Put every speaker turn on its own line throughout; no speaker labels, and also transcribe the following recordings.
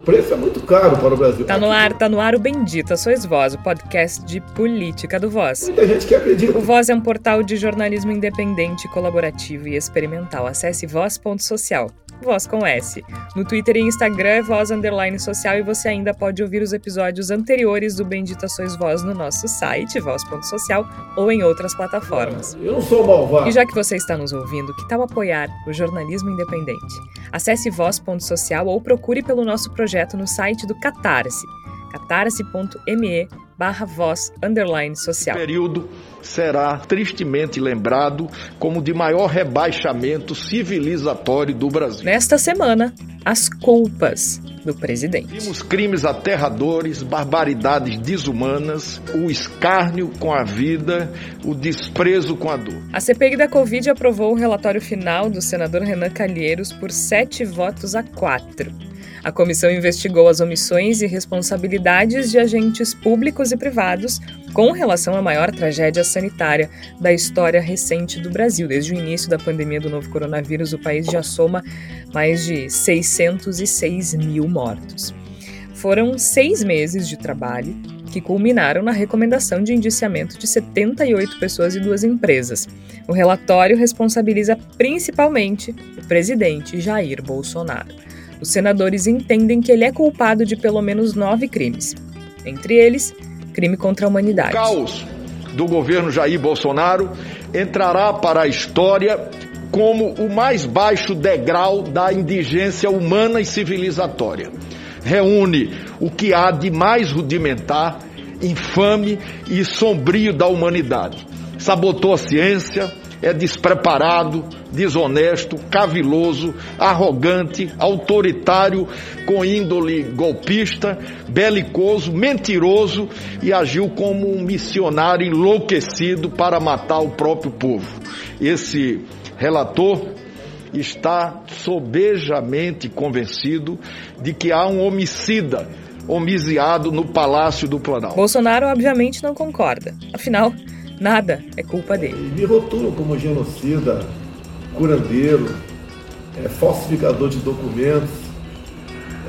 O preço é muito caro para o Brasil.
Tá no ar, tá no ar o Bendita Sois Voz, o podcast de política do Voz.
Muita gente que acredita.
O Voz é um portal de jornalismo independente, colaborativo e experimental. Acesse voz.social. Voz com S. No Twitter e Instagram é Voz Underline Social e você ainda pode ouvir os episódios anteriores do Bendita Sois Voz no nosso site, voz.social, ou em outras plataformas.
Eu não sou malvado.
E já que você está nos ouvindo, que tal apoiar o jornalismo independente? Acesse voz.social ou procure pelo nosso projeto no site do Catarse, catarse.me barra voz underline social.
O período será tristemente lembrado como de maior rebaixamento civilizatório do Brasil.
Nesta semana, as culpas do presidente.
Vimos crimes aterradores, barbaridades desumanas, o escárnio com a vida, o desprezo com a dor.
A CPI da Covid aprovou o relatório final do senador Renan Calheiros por sete votos a quatro. A comissão investigou as omissões e responsabilidades de agentes públicos e privados com relação à maior tragédia sanitária da história recente do Brasil. Desde o início da pandemia do novo coronavírus, o país já soma mais de 606 mil mortos. Foram seis meses de trabalho que culminaram na recomendação de indiciamento de 78 pessoas e duas empresas. O relatório responsabiliza principalmente o presidente Jair Bolsonaro. Os senadores entendem que ele é culpado de pelo menos nove crimes, entre eles, crime contra a humanidade.
O caos do governo Jair Bolsonaro entrará para a história como o mais baixo degrau da indigência humana e civilizatória. Reúne o que há de mais rudimentar, infame e sombrio da humanidade. Sabotou a ciência, é despreparado, desonesto, caviloso, arrogante, autoritário, com índole golpista, belicoso, mentiroso e agiu como um missionário enlouquecido para matar o próprio povo. Esse relator está sobejamente convencido de que há um homicida homiciado no Palácio do Planalto.
Bolsonaro, obviamente, não concorda. Afinal, Nada é culpa dele.
Me rotulam como genocida, curandeiro, é, falsificador de documentos,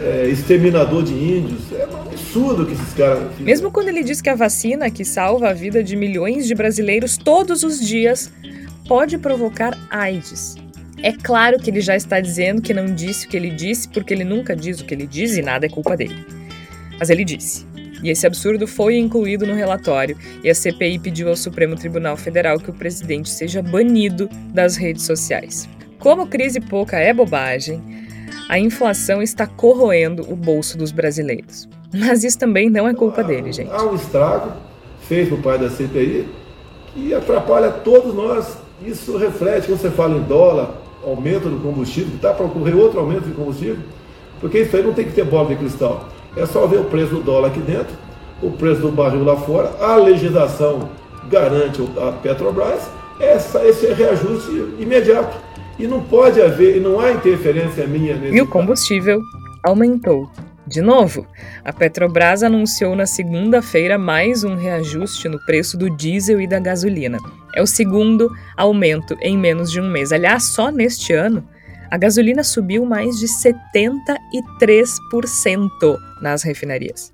é, exterminador de índios. É um absurdo que esses caras.
Mesmo quando ele diz que a vacina que salva a vida de milhões de brasileiros todos os dias pode provocar AIDS. É claro que ele já está dizendo que não disse o que ele disse, porque ele nunca diz o que ele diz e nada é culpa dele. Mas ele disse. E esse absurdo foi incluído no relatório, e a CPI pediu ao Supremo Tribunal Federal que o presidente seja banido das redes sociais. Como crise pouca é bobagem, a inflação está corroendo o bolso dos brasileiros. Mas isso também não é culpa dele, gente.
Há um estrago feito por parte da CPI que atrapalha todos nós. Isso reflete, quando você fala em dólar, aumento do combustível, está para ocorrer outro aumento de combustível, porque isso aí não tem que ter bola de cristal. É só ver o preço do dólar aqui dentro, o preço do barril lá fora, a legislação garante a Petrobras essa, esse reajuste imediato. E não pode haver, e não há interferência minha nesse.
E o combustível aumentou. De novo, a Petrobras anunciou na segunda-feira mais um reajuste no preço do diesel e da gasolina. É o segundo aumento em menos de um mês. Aliás, só neste ano, a gasolina subiu mais de 73% nas refinarias.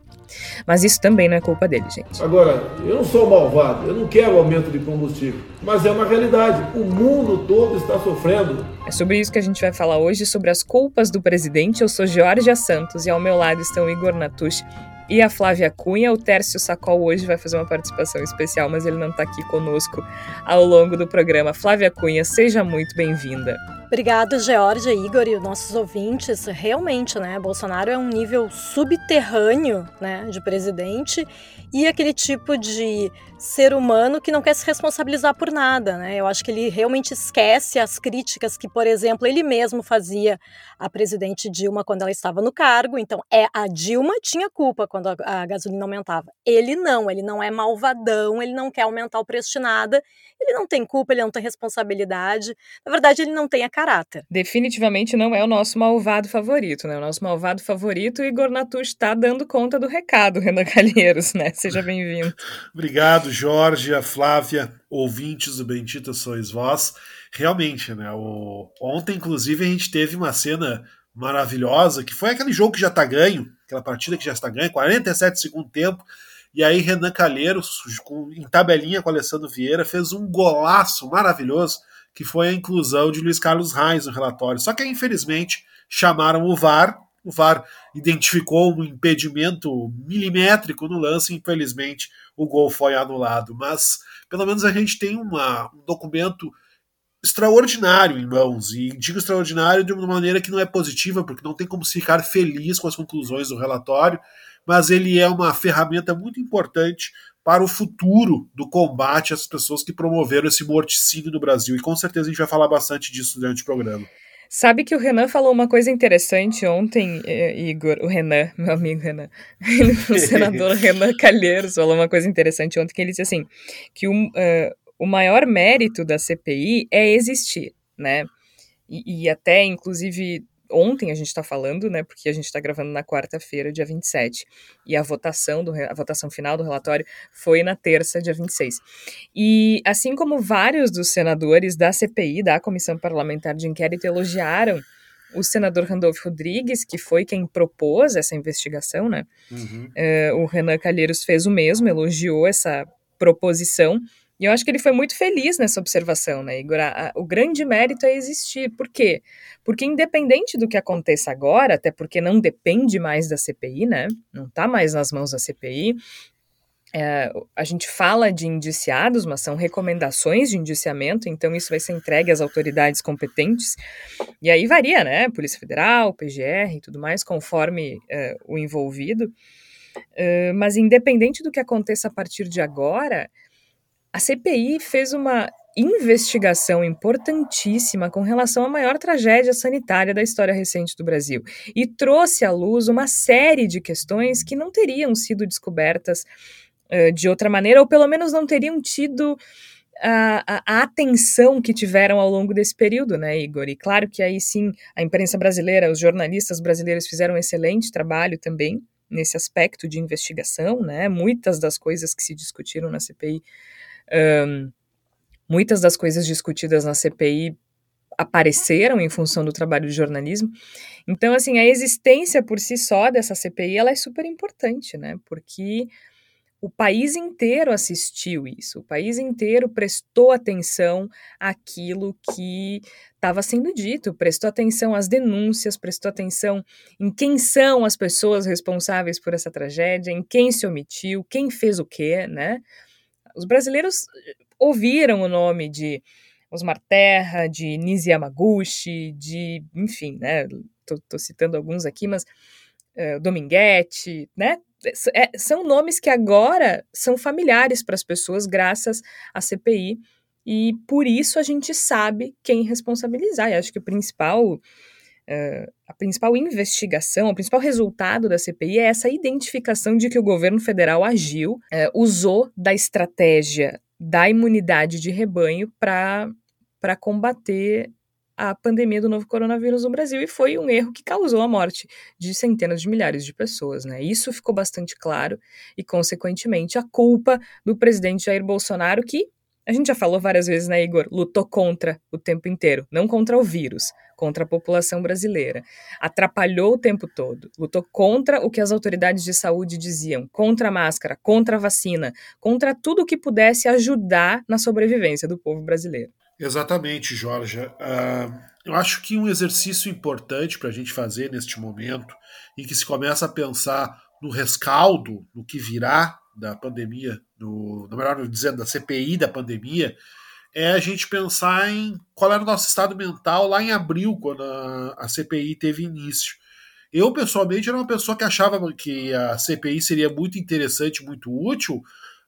Mas isso também não é culpa dele, gente.
Agora, eu não sou malvado, eu não quero aumento de combustível, mas é uma realidade. O mundo todo está sofrendo.
É sobre isso que a gente vai falar hoje, sobre as culpas do presidente. Eu sou Georgia Santos e ao meu lado estão o Igor Natush e a Flávia Cunha. O Tércio Sacol hoje vai fazer uma participação especial, mas ele não está aqui conosco ao longo do programa. Flávia Cunha, seja muito bem-vinda.
Obrigado, Georgia, Igor e os nossos ouvintes. Realmente, né, Bolsonaro é um nível subterrâneo, né, de presidente e aquele tipo de ser humano que não quer se responsabilizar por nada, né? Eu acho que ele realmente esquece as críticas que, por exemplo, ele mesmo fazia à presidente Dilma quando ela estava no cargo. Então, é a Dilma tinha culpa quando a, a gasolina aumentava. Ele não, ele não é malvadão, ele não quer aumentar o preço de nada. Ele não tem culpa, ele não tem responsabilidade. Na verdade, ele não tem a caráter.
Definitivamente não é o nosso malvado favorito, né? O nosso malvado favorito, Igor Natush, está dando conta do recado, Renan Calheiros, né? Seja bem-vindo.
Obrigado, Jorge, a Flávia, ouvintes do Bendita Sois Vós. Realmente, né? O... Ontem, inclusive, a gente teve uma cena maravilhosa, que foi aquele jogo que já está ganho, aquela partida que já está ganha, 47 segundo tempo, e aí Renan Calheiros, com, em tabelinha com Alessandro Vieira, fez um golaço maravilhoso, que foi a inclusão de Luiz Carlos Reis no relatório. Só que infelizmente chamaram o VAR, o VAR identificou um impedimento milimétrico no lance, infelizmente o gol foi anulado. Mas pelo menos a gente tem uma, um documento extraordinário em mãos, e digo extraordinário de uma maneira que não é positiva, porque não tem como se ficar feliz com as conclusões do relatório, mas ele é uma ferramenta muito importante para o futuro do combate às pessoas que promoveram esse morticínio no Brasil. E com certeza a gente vai falar bastante disso durante o programa.
Sabe que o Renan falou uma coisa interessante ontem, Igor, o Renan, meu amigo Renan, o senador Renan Calheiros falou uma coisa interessante ontem, que ele disse assim, que o, uh, o maior mérito da CPI é existir, né? E, e até, inclusive, ontem a gente está falando, né, porque a gente está gravando na quarta-feira, dia 27, e a votação, do, a votação final do relatório foi na terça, dia 26. E assim como vários dos senadores da CPI, da Comissão Parlamentar de Inquérito, elogiaram o senador Randolph Rodrigues, que foi quem propôs essa investigação, né, uhum. uh, o Renan Calheiros fez o mesmo, elogiou essa proposição, e eu acho que ele foi muito feliz nessa observação, né, Igor? O grande mérito é existir. Por quê? Porque independente do que aconteça agora, até porque não depende mais da CPI, né? Não está mais nas mãos da CPI. É, a gente fala de indiciados, mas são recomendações de indiciamento, então isso vai ser entregue às autoridades competentes. E aí varia, né? Polícia Federal, PGR e tudo mais, conforme é, o envolvido. É, mas independente do que aconteça a partir de agora, a CPI fez uma investigação importantíssima com relação à maior tragédia sanitária da história recente do Brasil e trouxe à luz uma série de questões que não teriam sido descobertas uh, de outra maneira, ou pelo menos não teriam tido a, a, atenção que tiveram ao longo desse período, né, Igor? E claro que aí sim a imprensa brasileira, os jornalistas brasileiros fizeram um excelente trabalho também nesse aspecto de investigação, né? Muitas das coisas que se discutiram na CPI um, muitas das coisas discutidas na CPI apareceram em função do trabalho de jornalismo. Então, assim, a existência por si só dessa CPI, ela é super importante, né? Porque o país inteiro assistiu isso, o país inteiro prestou atenção àquilo que estava sendo dito, prestou atenção às denúncias, prestou atenção em quem são as pessoas responsáveis por essa tragédia, em quem se omitiu, quem fez o quê, né? Os brasileiros eh, ouviram o nome de Osmar Terra, de Nisi Yamaguchi, de, enfim, né, tô, tô citando alguns aqui, mas uh, Dominguete, né, é, são nomes que agora são familiares para as pessoas graças à CPI e por isso a gente sabe quem responsabilizar. E acho que o principal Uh, a principal investigação, o principal resultado da CPI é essa identificação de que o governo federal agiu, uh, usou da estratégia da imunidade de rebanho para combater a pandemia do novo coronavírus no Brasil e foi um erro que causou a morte de centenas de milhares de pessoas, né? Isso ficou bastante claro e, consequentemente, a culpa do presidente Jair Bolsonaro, que a gente já falou várias vezes, né, Igor? Lutou contra o tempo inteiro, não contra o vírus, contra a população brasileira. Atrapalhou o tempo todo, lutou contra o que as autoridades de saúde diziam, contra a máscara, contra a vacina, contra tudo que pudesse ajudar na sobrevivência do povo brasileiro.
Exatamente, Jorge. Uh, eu acho que um exercício importante para a gente fazer neste momento, em que se começa a pensar no rescaldo, no que virá da pandemia, do, na melhor dizendo, da CPI da pandemia, é a gente pensar em qual era o nosso estado mental lá em abril, quando a, a CPI teve início. Eu, pessoalmente, era uma pessoa que achava que a CPI seria muito interessante, muito útil,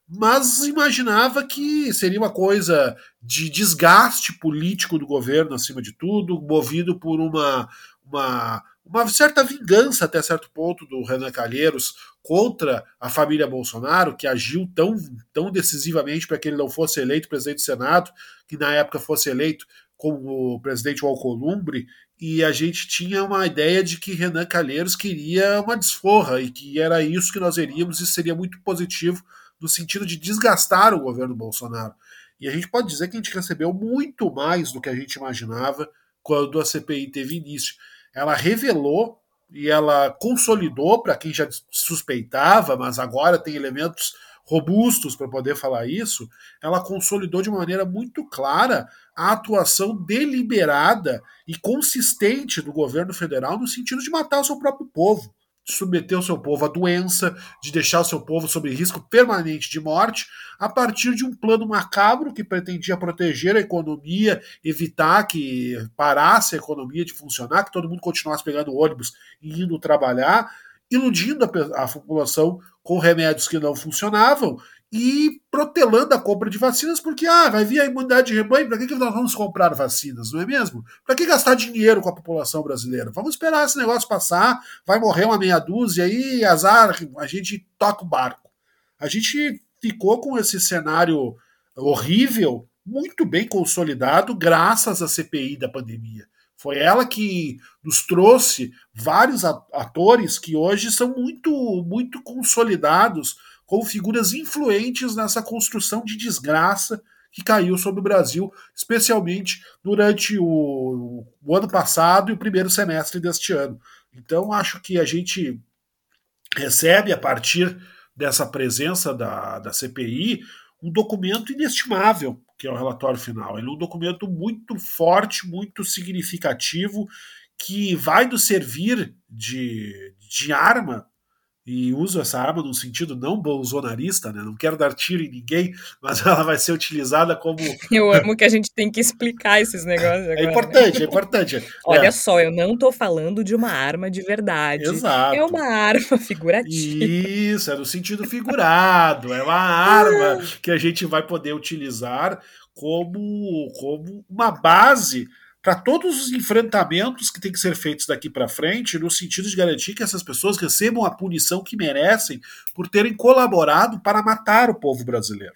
mas imaginava que seria uma coisa de desgaste político do governo, acima de tudo, movido por uma, uma uma certa vingança até certo ponto do Renan Calheiros contra a família Bolsonaro, que agiu tão, tão decisivamente para que ele não fosse eleito presidente do Senado, que na época fosse eleito como presidente Alcolumbre, e a gente tinha uma ideia de que Renan Calheiros queria uma desforra e que era isso que nós veríamos e seria muito positivo no sentido de desgastar o governo Bolsonaro. E a gente pode dizer que a gente recebeu muito mais do que a gente imaginava quando a CPI teve início. Ela revelou e ela consolidou para quem já suspeitava, mas agora tem elementos robustos para poder falar isso, ela consolidou de maneira muito clara a atuação deliberada e consistente do governo federal no sentido de matar o seu próprio povo de submeter o seu povo à doença, de deixar o seu povo sob risco permanente de morte, a partir de um plano macabro que pretendia proteger a economia, evitar que parasse a economia de funcionar, que todo mundo continuasse pegando ônibus e indo trabalhar, iludindo a, a população com remédios que não funcionavam e protelando a compra de vacinas, porque ah, vai vir a imunidade de rebanho, para que, que nós vamos comprar vacinas, não é mesmo? Para que gastar dinheiro com a população brasileira? Vamos esperar esse negócio passar, vai morrer uma meia dúzia aí, azar, a gente toca o barco. A gente ficou com esse cenário horrível, muito bem consolidado, graças à CPI da pandemia. Foi ela que nos trouxe vários atores que hoje são muito, muito consolidados como figuras influentes nessa construção de desgraça que caiu sobre o Brasil, especialmente durante o, o ano passado e o primeiro semestre deste ano. Então, acho que a gente recebe, a partir dessa presença da, da CPI, um documento inestimável, que é o relatório final. Ele é um documento muito forte, muito significativo, que vai nos servir de, de arma e uso essa arma num sentido não bolsonarista, né? Não quero dar tiro em ninguém, mas ela vai ser utilizada como.
Eu amo que a gente tem que explicar esses negócios.
É
agora,
é importante, né? é importante.
Olha
é.
só, eu não tô falando de uma arma de verdade.
Exato.
É uma arma figurativa.
Isso, é no sentido figurado. É uma arma que a gente vai poder utilizar como, como uma base para todos os enfrentamentos que têm que ser feitos daqui para frente, no sentido de garantir que essas pessoas recebam a punição que merecem por terem colaborado para matar o povo brasileiro.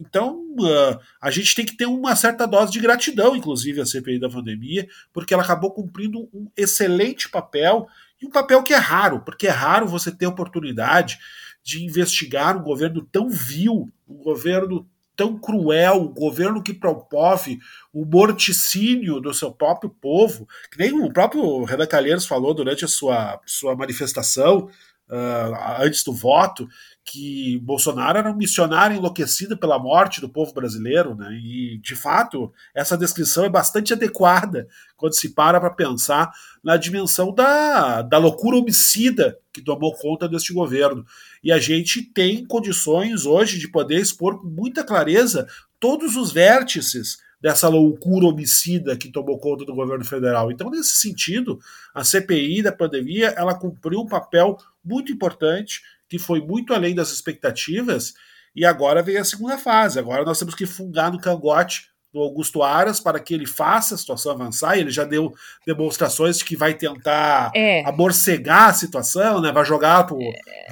Então, uh, a gente tem que ter uma certa dose de gratidão, inclusive, à CPI da pandemia, porque ela acabou cumprindo um excelente papel, e um papel que é raro, porque é raro você ter oportunidade de investigar um governo tão vil, um governo tão cruel, o governo que promove o morticínio do seu próprio povo, que nem o próprio Renan Calheiros falou durante a sua, sua manifestação uh, antes do voto, que Bolsonaro era um missionário enlouquecido pela morte do povo brasileiro, né? E de fato essa descrição é bastante adequada quando se para para pensar na dimensão da, da loucura homicida que tomou conta deste governo. E a gente tem condições hoje de poder expor com muita clareza todos os vértices dessa loucura homicida que tomou conta do governo federal. Então, nesse sentido, a CPI da pandemia ela cumpriu um papel muito importante que foi muito além das expectativas, e agora vem a segunda fase. Agora nós temos que fungar no cangote do Augusto Aras para que ele faça a situação avançar. Ele já deu demonstrações de que vai tentar é. amorcegar a situação, né? vai jogar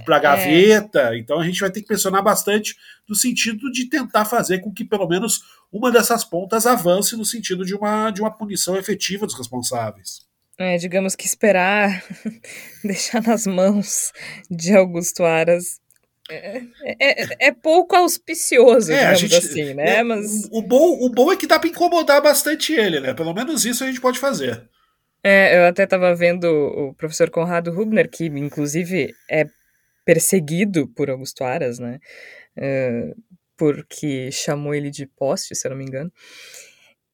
para a é. gaveta. É. Então a gente vai ter que pressionar bastante no sentido de tentar fazer com que pelo menos uma dessas pontas avance no sentido de uma, de uma punição efetiva dos responsáveis
é, digamos que esperar deixar nas mãos de Augusto Aras é, é, é, pouco auspicioso, é, digamos gente, assim, né?
É,
Mas...
O, bom, o bom é que dá para incomodar bastante ele, né? Pelo menos isso a gente pode fazer.
É, eu até estava vendo o professor Conrado Hubner, que inclusive é perseguido por Augusto Aras, né? É, porque chamou ele de poste, se eu não me engano.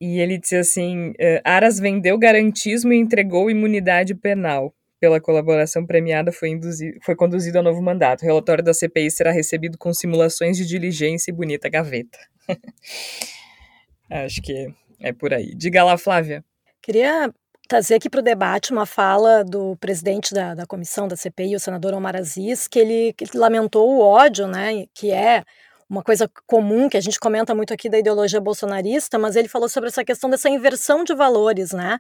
E ele disse assim: eh, Aras vendeu garantismo e entregou imunidade penal. Pela colaboração premiada, foi, induzido, foi conduzido ao novo mandato. O relatório da CPI será recebido com simulações de diligência e bonita gaveta. Acho que é por aí. Diga lá, Flávia.
Queria trazer aqui para o debate uma fala do presidente da, da comissão da CPI, o senador Omar Aziz, que ele, que ele lamentou o ódio, né, que é uma coisa comum que a gente comenta muito aqui da ideologia bolsonarista, mas ele falou sobre essa questão dessa inversão de valores, né?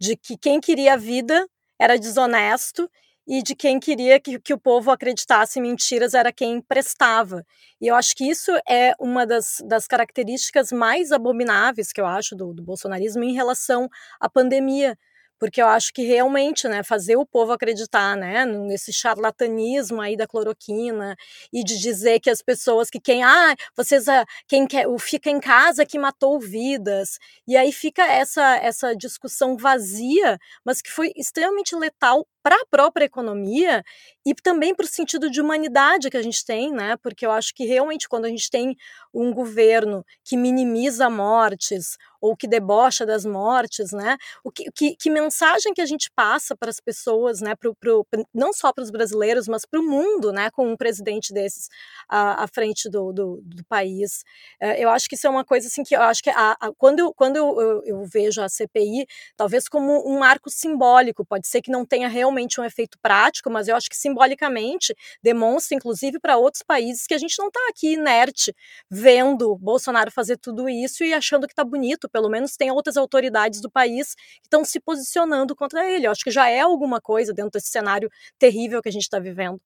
De que quem queria a vida era desonesto e de quem queria que, que o povo acreditasse em mentiras era quem prestava. E eu acho que isso é uma das, das características mais abomináveis que eu acho do, do bolsonarismo em relação à pandemia, porque eu acho que realmente, né, fazer o povo acreditar, né, nesse charlatanismo aí da cloroquina e de dizer que as pessoas que quem, ah, vocês, ah, quem quer, o fica em casa que matou vidas, e aí fica essa essa discussão vazia, mas que foi extremamente letal para a própria economia e também para o sentido de humanidade que a gente tem, né? Porque eu acho que realmente quando a gente tem um governo que minimiza mortes ou que debocha das mortes, né? O que, que, que mensagem que a gente passa para as pessoas, né? Pro, pro, não só para os brasileiros, mas para o mundo, né? Com um presidente desses à, à frente do, do, do, país. É, eu acho que isso é uma coisa assim que eu acho que a, a, quando, eu, quando eu, eu, eu vejo a CPI, talvez como um marco simbólico, pode ser que não tenha realmente um efeito prático, mas eu acho que simbolicamente demonstra, inclusive para outros países, que a gente não está aqui inerte vendo Bolsonaro fazer tudo isso e achando que está bonito pelo menos tem outras autoridades do país que estão se posicionando contra ele. Eu acho que já é alguma coisa dentro desse cenário terrível que a gente está vivendo.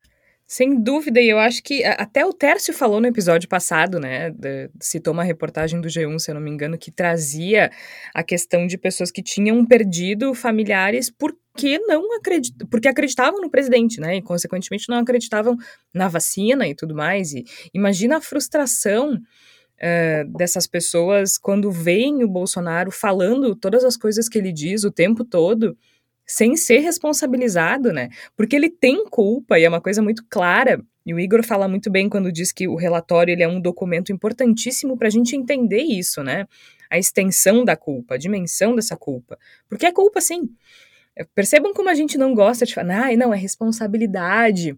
Sem dúvida, e eu acho que até o Tércio falou no episódio passado, né? Citou uma reportagem do G1, se eu não me engano, que trazia a questão de pessoas que tinham perdido familiares porque não acredit, porque acreditavam no presidente, né? E consequentemente não acreditavam na vacina e tudo mais. E imagina a frustração uh, dessas pessoas quando veem o Bolsonaro falando todas as coisas que ele diz o tempo todo, sem ser responsabilizado, né? Porque ele tem culpa e é uma coisa muito clara. E o Igor fala muito bem quando diz que o relatório ele é um documento importantíssimo para a gente entender isso, né? A extensão da culpa, a dimensão dessa culpa. Porque é culpa, sim. Percebam como a gente não gosta de falar, ah, não, é responsabilidade,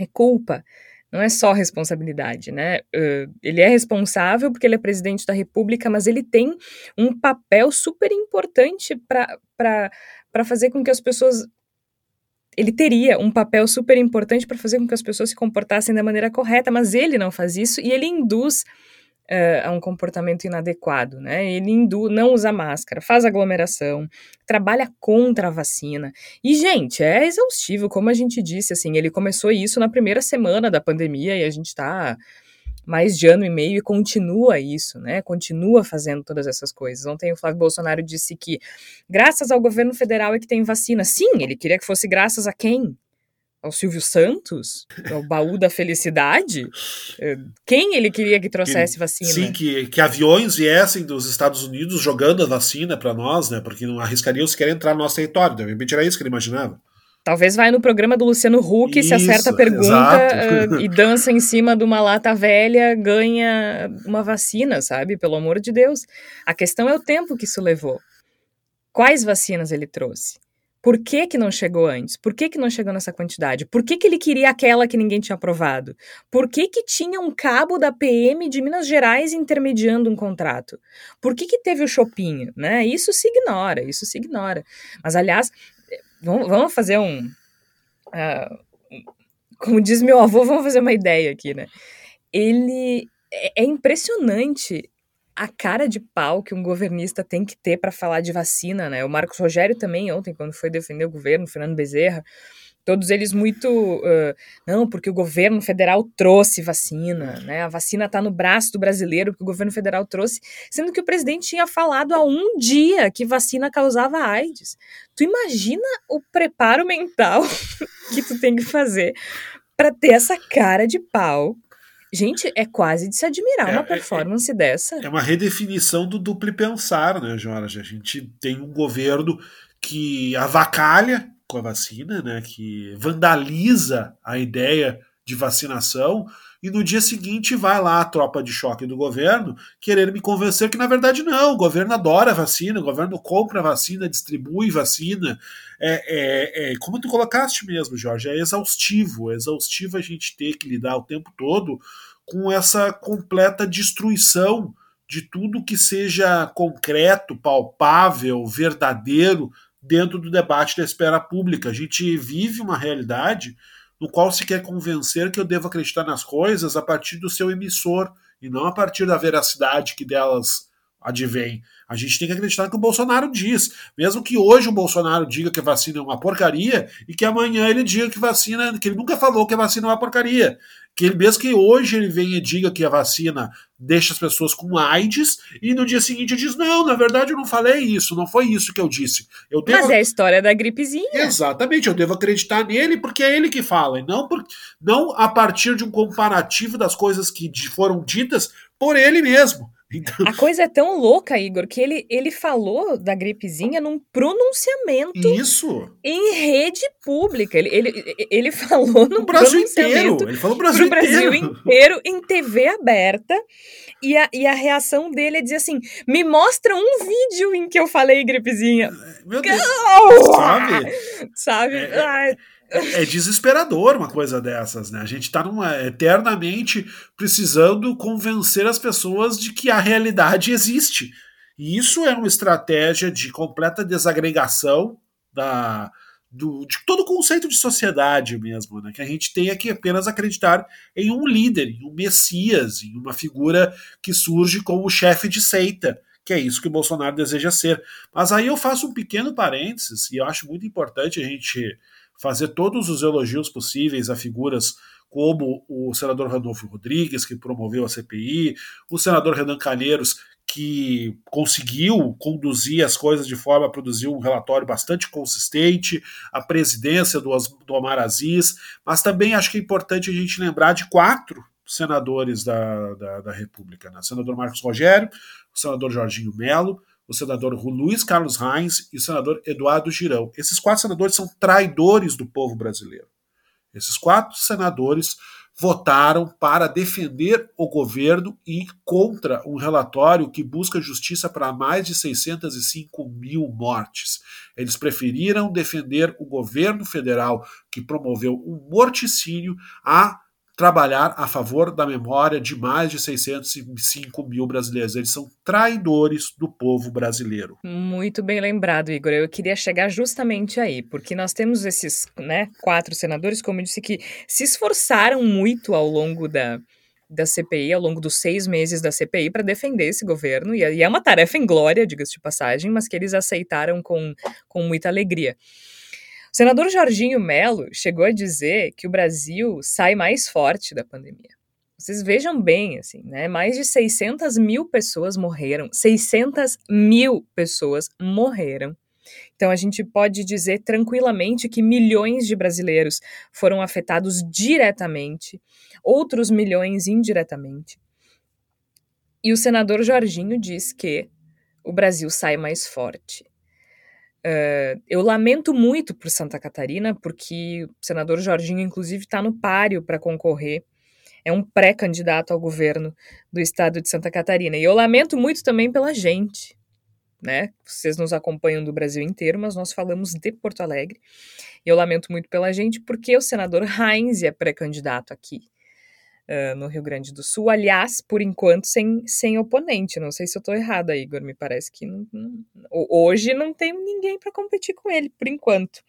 é culpa não é só responsabilidade, né? Ele é responsável porque ele é presidente da República, mas ele tem um papel super importante para fazer com que as pessoas. Ele teria um papel super importante para fazer com que as pessoas se comportassem da maneira correta, mas ele não faz isso e ele induz uh, a um comportamento inadequado, né? Ele indu não usa máscara, faz aglomeração, trabalha contra a vacina. E, gente, é exaustivo, como a gente disse, assim, ele começou isso na primeira semana da pandemia e a gente está mais de ano e meio e continua isso, né? Continua fazendo todas essas coisas. Ontem o Flávio Bolsonaro disse que graças ao governo federal é que tem vacina. Sim, ele queria que fosse graças a quem? Ao Silvio Santos, ao baú da felicidade? É, quem ele queria que trouxesse que, vacina?
Sim, que, que aviões viessem dos Estados Unidos jogando a vacina para nós, né? Porque não arriscariam sequer entrar no nosso território. De repente era isso que ele imaginava.
Talvez vai no programa do Luciano Huck, Isso, se acerta a pergunta uh, e dança em cima de uma lata velha, ganha uma vacina, sabe? Pelo amor de Deus. A questão é o tempo que isso levou. Quais vacinas ele trouxe? Por que, que não chegou antes? Por que, que não chegou nessa quantidade? Por que, que ele queria aquela que ninguém tinha aprovado? Por que, que tinha um cabo da PM de Minas Gerais intermediando um contrato? Por que, que teve o Chopinho? Né? Isso se ignora, isso se ignora. Mas, aliás, vamos fazer um. Uh, como diz meu avô, vamos fazer uma ideia aqui, né? Ele. É, é impressionante a cara de pau que um governista tem que ter para falar de vacina, né? O Marcos Rogério também, ontem, quando foi defender o governo, Fernando Bezerra, todos eles muito. Uh, não, porque o governo federal trouxe vacina, né? A vacina está no braço do brasileiro, porque o governo federal trouxe, sendo que o presidente tinha falado há um dia que vacina causava AIDS. Tu imagina o preparo mental que tu tem que fazer para ter essa cara de pau Gente, é quase de se admirar é, uma é, performance
é,
dessa.
É uma redefinição do duplo pensar, né, Jorge? A gente tem um governo que avacalha com a vacina, né, que vandaliza a ideia de vacinação e no dia seguinte vai lá a tropa de choque do governo querer me convencer que na verdade não, o governo adora a vacina, o governo compra vacina, distribui vacina. É, é, é como tu colocaste mesmo, Jorge, é exaustivo, é exaustivo a gente ter que lidar o tempo todo com essa completa destruição de tudo que seja concreto, palpável, verdadeiro dentro do debate da esfera pública. A gente vive uma realidade no qual se quer convencer que eu devo acreditar nas coisas a partir do seu emissor e não a partir da veracidade que delas advém. A gente tem que acreditar no que o Bolsonaro diz. Mesmo que hoje o Bolsonaro diga que a vacina é uma porcaria e que amanhã ele diga que vacina, que ele nunca falou que a vacina é uma porcaria. Que ele, mesmo que hoje ele venha e diga que a vacina deixa as pessoas com AIDS, e no dia seguinte diz: Não, na verdade eu não falei isso, não foi isso que eu disse. Eu
devo... Mas é a história da gripezinha.
Exatamente, eu devo acreditar nele porque é ele que fala, e não, por... não a partir de um comparativo das coisas que foram ditas por ele mesmo.
Então... A coisa é tão louca, Igor, que ele, ele falou da gripezinha num pronunciamento.
Isso!
Em rede pública. Ele, ele, ele falou no
Brasil inteiro. Ele falou Brasil,
Brasil inteiro em TV aberta. E a, e a reação dele é dizer assim: me mostra um vídeo em que eu falei gripezinha.
Meu Deus. Oh! Sabe?
Sabe?
É, é é, é desesperador uma coisa dessas, né? A gente está eternamente precisando convencer as pessoas de que a realidade existe. E isso é uma estratégia de completa desagregação da, do, de todo o conceito de sociedade mesmo, né? Que a gente tenha que apenas acreditar em um líder, em um messias, em uma figura que surge como chefe de seita, que é isso que o Bolsonaro deseja ser. Mas aí eu faço um pequeno parênteses, e eu acho muito importante a gente fazer todos os elogios possíveis a figuras como o senador Randolfo Rodrigues, que promoveu a CPI, o senador Renan Calheiros, que conseguiu conduzir as coisas de forma a produzir um relatório bastante consistente, a presidência do, do Omar Aziz, mas também acho que é importante a gente lembrar de quatro senadores da, da, da República: né? o senador Marcos Rogério, o senador Jorginho Melo, o senador Luiz Carlos Reins e o senador Eduardo Girão. Esses quatro senadores são traidores do povo brasileiro. Esses quatro senadores votaram para defender o governo e contra um relatório que busca justiça para mais de 605 mil mortes. Eles preferiram defender o governo federal que promoveu um morticínio a trabalhar a favor da memória de mais de 605 mil brasileiros. Eles são traidores do povo brasileiro.
Muito bem lembrado, Igor. Eu queria chegar justamente aí, porque nós temos esses né, quatro senadores, como eu disse, que se esforçaram muito ao longo da, da CPI, ao longo dos seis meses da CPI, para defender esse governo. E é uma tarefa em glória, diga-se de passagem, mas que eles aceitaram com, com muita alegria. Senador Jorginho Melo chegou a dizer que o Brasil sai mais forte da pandemia. Vocês vejam bem, assim, né? Mais de 600 mil pessoas morreram. 600 mil pessoas morreram. Então a gente pode dizer tranquilamente que milhões de brasileiros foram afetados diretamente, outros milhões indiretamente. E o senador Jorginho diz que o Brasil sai mais forte. Uh, eu lamento muito por Santa Catarina, porque o senador Jorginho, inclusive, está no páreo para concorrer. É um pré-candidato ao governo do estado de Santa Catarina. E eu lamento muito também pela gente, né? Vocês nos acompanham do Brasil inteiro, mas nós falamos de Porto Alegre. E eu lamento muito pela gente, porque o senador Heinz é pré-candidato aqui uh, no Rio Grande do Sul. Aliás, por enquanto, sem, sem oponente. Não sei se eu estou errada, Igor. Me parece que não, não, hoje não tem ninguém para competir com ele, por enquanto.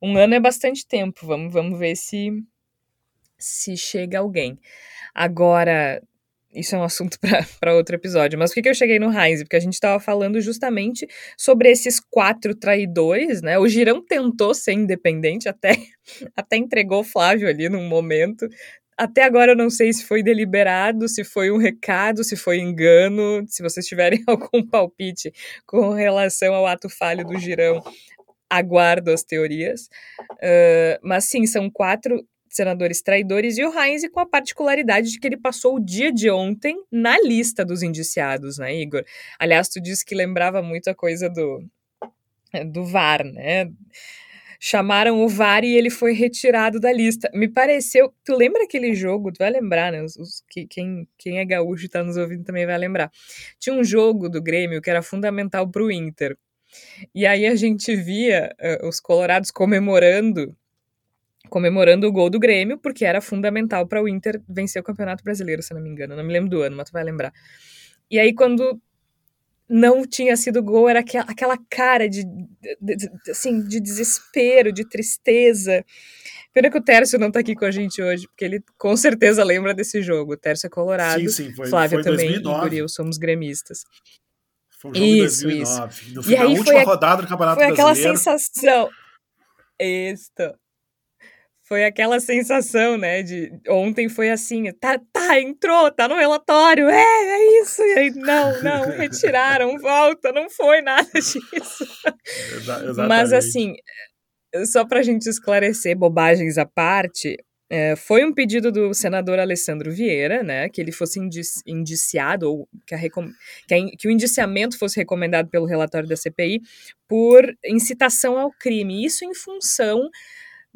Um ano é bastante tempo. Vamos, vamos ver se, se chega alguém. Agora, isso é um assunto para outro episódio. Mas por que, que eu cheguei no Heinz? Porque a gente estava falando justamente sobre esses quatro traidores, né? O Girão tentou ser independente, até, até entregou o Flávio ali num momento. Até agora eu não sei se foi deliberado, se foi um recado, se foi engano. Se vocês tiverem algum palpite com relação ao ato falho do Girão, aguardo as teorias. Uh, mas sim, são quatro senadores traidores e o Heinz com a particularidade de que ele passou o dia de ontem na lista dos indiciados, né, Igor? Aliás, tu disse que lembrava muito a coisa do, do VAR, né? Chamaram o VAR e ele foi retirado da lista. Me pareceu. Tu lembra aquele jogo? Tu vai lembrar, né? Os, os, que, quem, quem é gaúcho e tá nos ouvindo também vai lembrar. Tinha um jogo do Grêmio que era fundamental pro Inter. E aí a gente via uh, os colorados comemorando comemorando o gol do Grêmio, porque era fundamental para o Inter vencer o Campeonato Brasileiro, se não me engano. não me lembro do ano, mas tu vai lembrar. E aí, quando não tinha sido gol, era aquela, aquela cara de, de, de, assim, de desespero, de tristeza. Pena que o Tércio não tá aqui com a gente hoje, porque ele com certeza lembra desse jogo. O Tércio é colorado, sim, sim, foi, Flávia foi também, 2009. Igor e eu somos gremistas.
Foi jogo isso, 2009. Isso. No final, e aí última foi a, rodada do Campeonato
foi
Brasileiro.
Foi aquela sensação... Isso. Foi aquela sensação, né, de ontem foi assim, tá, tá, entrou, tá no relatório, é, é isso, e aí, não, não, retiraram, volta, não foi nada disso. Exa Mas assim, só pra gente esclarecer bobagens à parte, é, foi um pedido do senador Alessandro Vieira, né, que ele fosse indici indiciado, ou que, a que, a que, o indiciamento fosse recomendado pelo relatório da CPI por incitação ao crime. Isso em função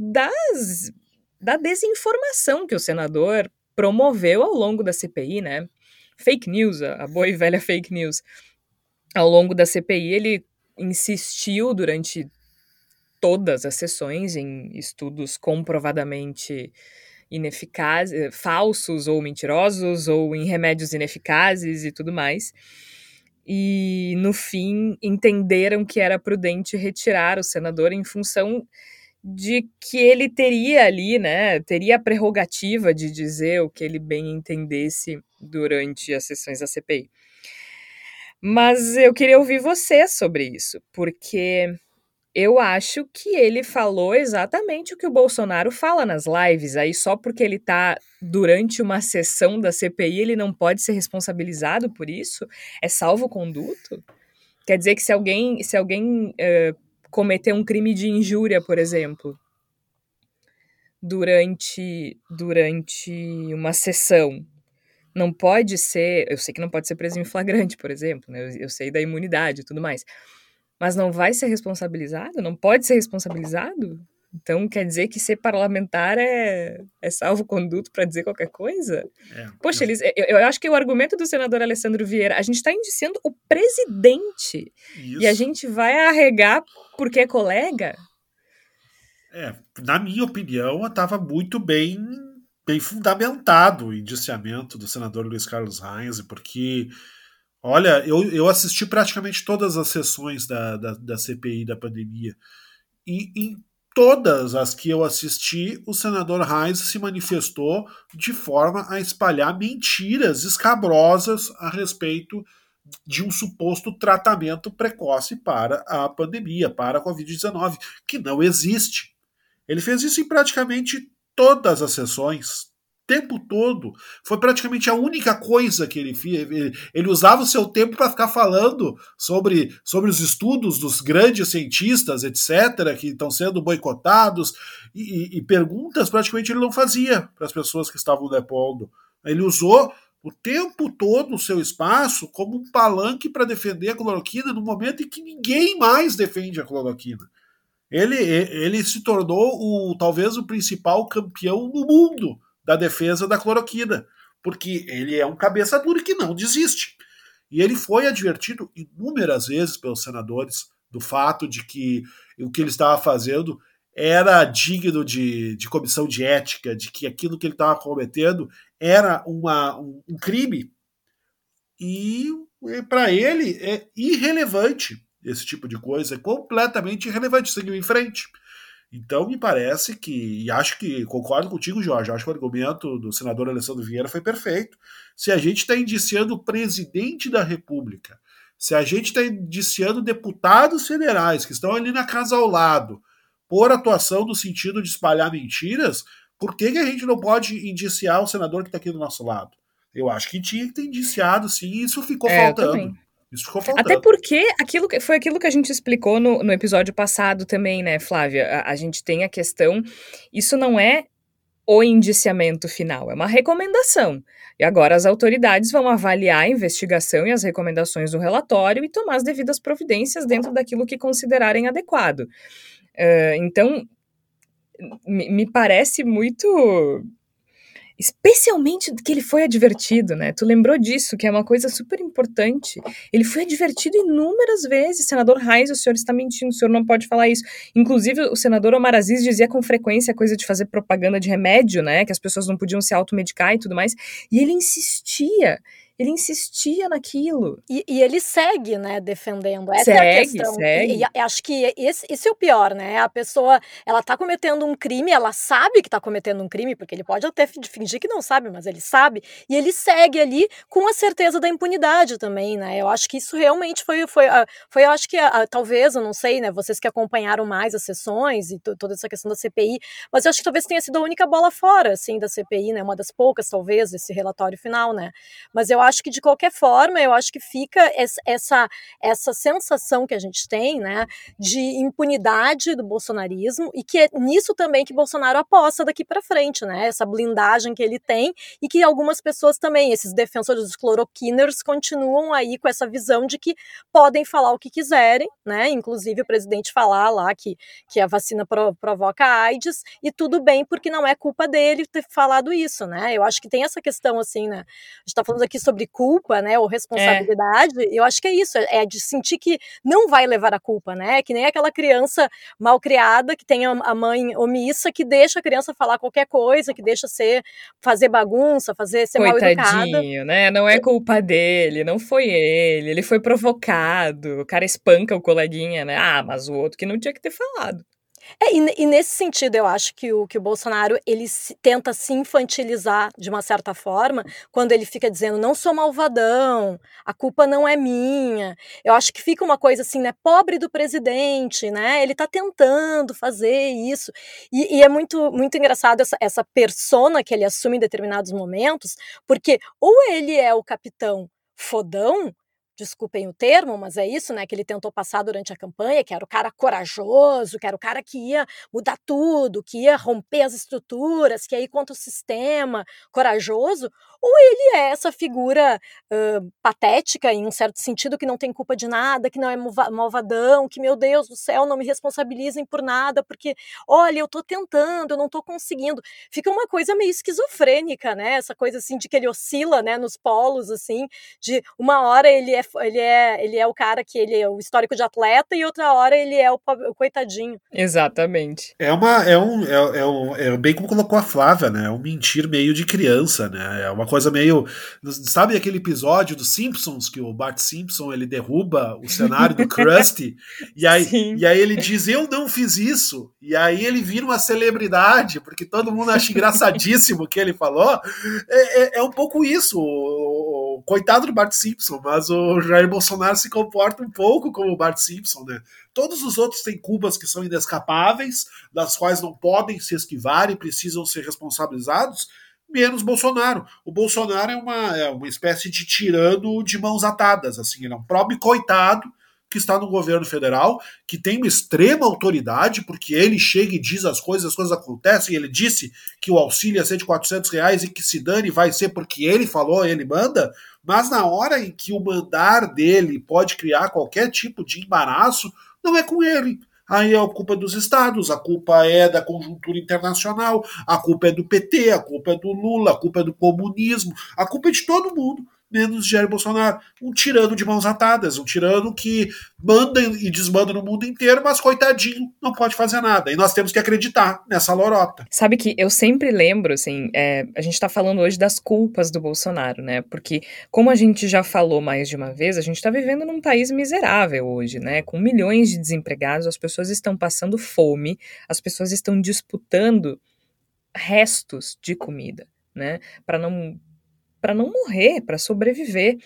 das, da desinformação que o senador promoveu ao longo da CPI, né? Fake news, a boa e velha fake news. Ao longo da CPI, ele insistiu durante todas as sessões em estudos comprovadamente ineficazes, falsos ou mentirosos, ou em remédios ineficazes e tudo mais. E, no fim, entenderam que era prudente retirar o senador em função de que ele teria ali, né, teria a prerrogativa de dizer o que ele bem entendesse durante as sessões da CPI. Mas eu queria ouvir você sobre isso, porque eu acho que ele falou exatamente o que o Bolsonaro fala nas lives, aí só porque ele está durante uma sessão da CPI, ele não pode ser responsabilizado por isso? É salvo conduto? Quer dizer que se alguém, se alguém uh, cometer um crime de injúria, por exemplo, durante, durante uma sessão. Não pode ser. Eu sei que não pode ser preso em flagrante, por exemplo, né? eu, eu sei da imunidade e tudo mais. Mas não vai ser responsabilizado? Não pode ser responsabilizado? Então quer dizer que ser parlamentar é, é salvo-conduto para dizer qualquer coisa? É, Poxa, eles, eu, eu, acho que o argumento do senador Alessandro Vieira, a gente está indiciando o presidente Isso. e a gente vai arregar porque é colega?
É, na minha opinião, estava muito bem, bem fundamentado o indiciamento do senador Luiz Carlos Reis, porque Olha, eu, eu assisti praticamente todas as sessões da, da, da CPI da pandemia. E em todas as que eu assisti, o senador Reis se manifestou de forma a espalhar mentiras escabrosas a respeito de um suposto tratamento precoce para a pandemia, para a Covid-19, que não existe. Ele fez isso em praticamente todas as sessões, tempo todo. Foi praticamente a única coisa que ele fez. Ele, ele usava o seu tempo para ficar falando sobre, sobre os estudos dos grandes cientistas, etc., que estão sendo boicotados, e, e perguntas praticamente ele não fazia para as pessoas que estavam depondo. Ele usou o tempo todo o seu espaço como um palanque para defender a cloroquina no momento em que ninguém mais defende a cloroquina. Ele, ele se tornou o talvez o principal campeão no mundo da defesa da cloroquina, porque ele é um cabeça dura que não desiste. E ele foi advertido inúmeras vezes pelos senadores do fato de que o que ele estava fazendo era digno de, de comissão de ética, de que aquilo que ele estava cometendo era uma, um, um crime. E para ele é irrelevante esse tipo de coisa, é completamente irrelevante. Seguiu em frente. Então, me parece que, e acho que, concordo contigo, Jorge, acho que o argumento do senador Alessandro Vieira foi perfeito. Se a gente está indiciando o presidente da República, se a gente está indiciando deputados federais que estão ali na casa ao lado, por atuação no sentido de espalhar mentiras, por que, que a gente não pode indiciar o senador que está aqui do nosso lado? Eu acho que tinha que ter indiciado, sim, e isso ficou é, faltando. Isso ficou faltando.
Até porque aquilo, foi aquilo que a gente explicou no, no episódio passado também, né, Flávia? A, a gente tem a questão. Isso não é o indiciamento final, é uma recomendação. E agora as autoridades vão avaliar a investigação e as recomendações do relatório e tomar as devidas providências dentro daquilo que considerarem adequado. Uh, então, me parece muito Especialmente que ele foi advertido, né? Tu lembrou disso, que é uma coisa super importante. Ele foi advertido inúmeras vezes. Senador Reis, o senhor está mentindo, o senhor não pode falar isso. Inclusive, o senador Omar Aziz dizia com frequência a coisa de fazer propaganda de remédio, né? Que as pessoas não podiam se automedicar e tudo mais. E ele insistia. Ele insistia naquilo.
E, e ele segue, né, defendendo. Essa segue, é a questão.
Segue.
E, e acho que esse, esse, é o pior, né? A pessoa, ela tá cometendo um crime, ela sabe que tá cometendo um crime, porque ele pode até fingir que não sabe, mas ele sabe, e ele segue ali com a certeza da impunidade também, né? Eu acho que isso realmente foi, foi, foi eu acho que talvez, eu não sei, né, vocês que acompanharam mais as sessões e toda essa questão da CPI, mas eu acho que talvez tenha sido a única bola fora, assim, da CPI, né? Uma das poucas, talvez, desse relatório final, né? Mas eu acho que de qualquer forma, eu acho que fica essa, essa sensação que a gente tem, né, de impunidade do bolsonarismo e que é nisso também que Bolsonaro aposta daqui para frente, né? Essa blindagem que ele tem e que algumas pessoas também, esses defensores dos cloroquiners, continuam aí com essa visão de que podem falar o que quiserem, né? Inclusive o presidente falar lá que, que a vacina pro, provoca AIDS e tudo bem porque não é culpa dele ter falado isso, né? Eu acho que tem essa questão assim, né? A gente tá falando aqui sobre culpa, né, ou responsabilidade, é. eu acho que é isso, é de sentir que não vai levar a culpa, né, que nem aquela criança mal criada que tem a mãe omissa que deixa a criança falar qualquer coisa, que deixa ser fazer bagunça, fazer ser
Coitadinho,
mal educada.
né? Não é culpa dele, não foi ele, ele foi provocado. O cara espanca o coleguinha, né? Ah, mas o outro que não tinha que ter falado.
É, e, e, nesse sentido, eu acho que o, que o Bolsonaro ele se, tenta se infantilizar de uma certa forma quando ele fica dizendo não sou malvadão, a culpa não é minha. Eu acho que fica uma coisa assim, né? Pobre do presidente, né? Ele tá tentando fazer isso. E, e é muito, muito engraçado essa, essa persona que ele assume em determinados momentos, porque ou ele é o capitão fodão, desculpem o termo, mas é isso, né, que ele tentou passar durante a campanha, que era o cara corajoso, que era o cara que ia mudar tudo, que ia romper as estruturas, que ia ir contra o sistema, corajoso, ou ele é essa figura uh, patética, em um certo sentido, que não tem culpa de nada, que não é malvadão, que, meu Deus do céu, não me responsabilizem por nada, porque, olha, eu tô tentando, eu não tô conseguindo. Fica uma coisa meio esquizofrênica, né, essa coisa assim de que ele oscila, né, nos polos, assim, de uma hora ele é ele é, ele é o cara que ele é o histórico de atleta e outra hora ele é o, o coitadinho.
Exatamente.
É uma é um, é, é, um é bem como colocou a Flávia, né? É um mentir meio de criança, né? É uma coisa meio sabe aquele episódio dos Simpsons que o Bart Simpson ele derruba o cenário do Krusty e aí Sim. e aí ele diz eu não fiz isso e aí ele vira uma celebridade porque todo mundo acha engraçadíssimo o que ele falou. É, é, é um pouco isso. O, o, coitado do Bart Simpson, mas o o Jair Bolsonaro se comporta um pouco como o Bart Simpson, né? Todos os outros têm culpas que são inescapáveis, das quais não podem se esquivar e precisam ser responsabilizados, menos Bolsonaro. O Bolsonaro é uma, é uma espécie de tirano de mãos atadas, assim, ele é um pobre coitado que está no governo federal, que tem uma extrema autoridade, porque ele chega e diz as coisas, as coisas acontecem, ele disse que o auxílio ia ser de 400 reais e que se dane vai ser porque ele falou, ele manda, mas na hora em que o mandar dele pode criar qualquer tipo de embaraço, não é com ele. Aí é a culpa dos estados, a culpa é da conjuntura internacional, a culpa é do PT, a culpa é do Lula, a culpa é do comunismo, a culpa é de todo mundo menos Jair Bolsonaro. Um tirano de mãos atadas, um tirano que manda e desmanda no mundo inteiro, mas coitadinho, não pode fazer nada. E nós temos que acreditar nessa lorota.
Sabe que eu sempre lembro, assim, é, a gente tá falando hoje das culpas do Bolsonaro, né? Porque, como a gente já falou mais de uma vez, a gente tá vivendo num país miserável hoje, né? Com milhões de desempregados, as pessoas estão passando fome, as pessoas estão disputando restos de comida, né? Para não para não morrer, para sobreviver.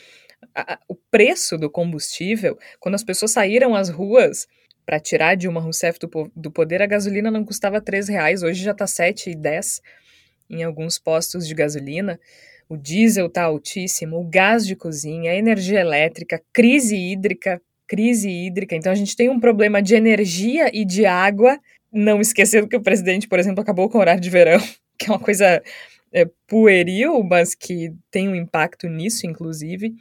A, o preço do combustível, quando as pessoas saíram às ruas para tirar Dilma Rousseff do, do poder, a gasolina não custava 3 reais, hoje já está 7,10 em alguns postos de gasolina. O diesel está altíssimo, o gás de cozinha, a energia elétrica, crise hídrica, crise hídrica. Então a gente tem um problema de energia e de água. Não esquecendo que o presidente, por exemplo, acabou com o horário de verão, que é uma coisa é, pueril, mas que tem um impacto nisso, inclusive.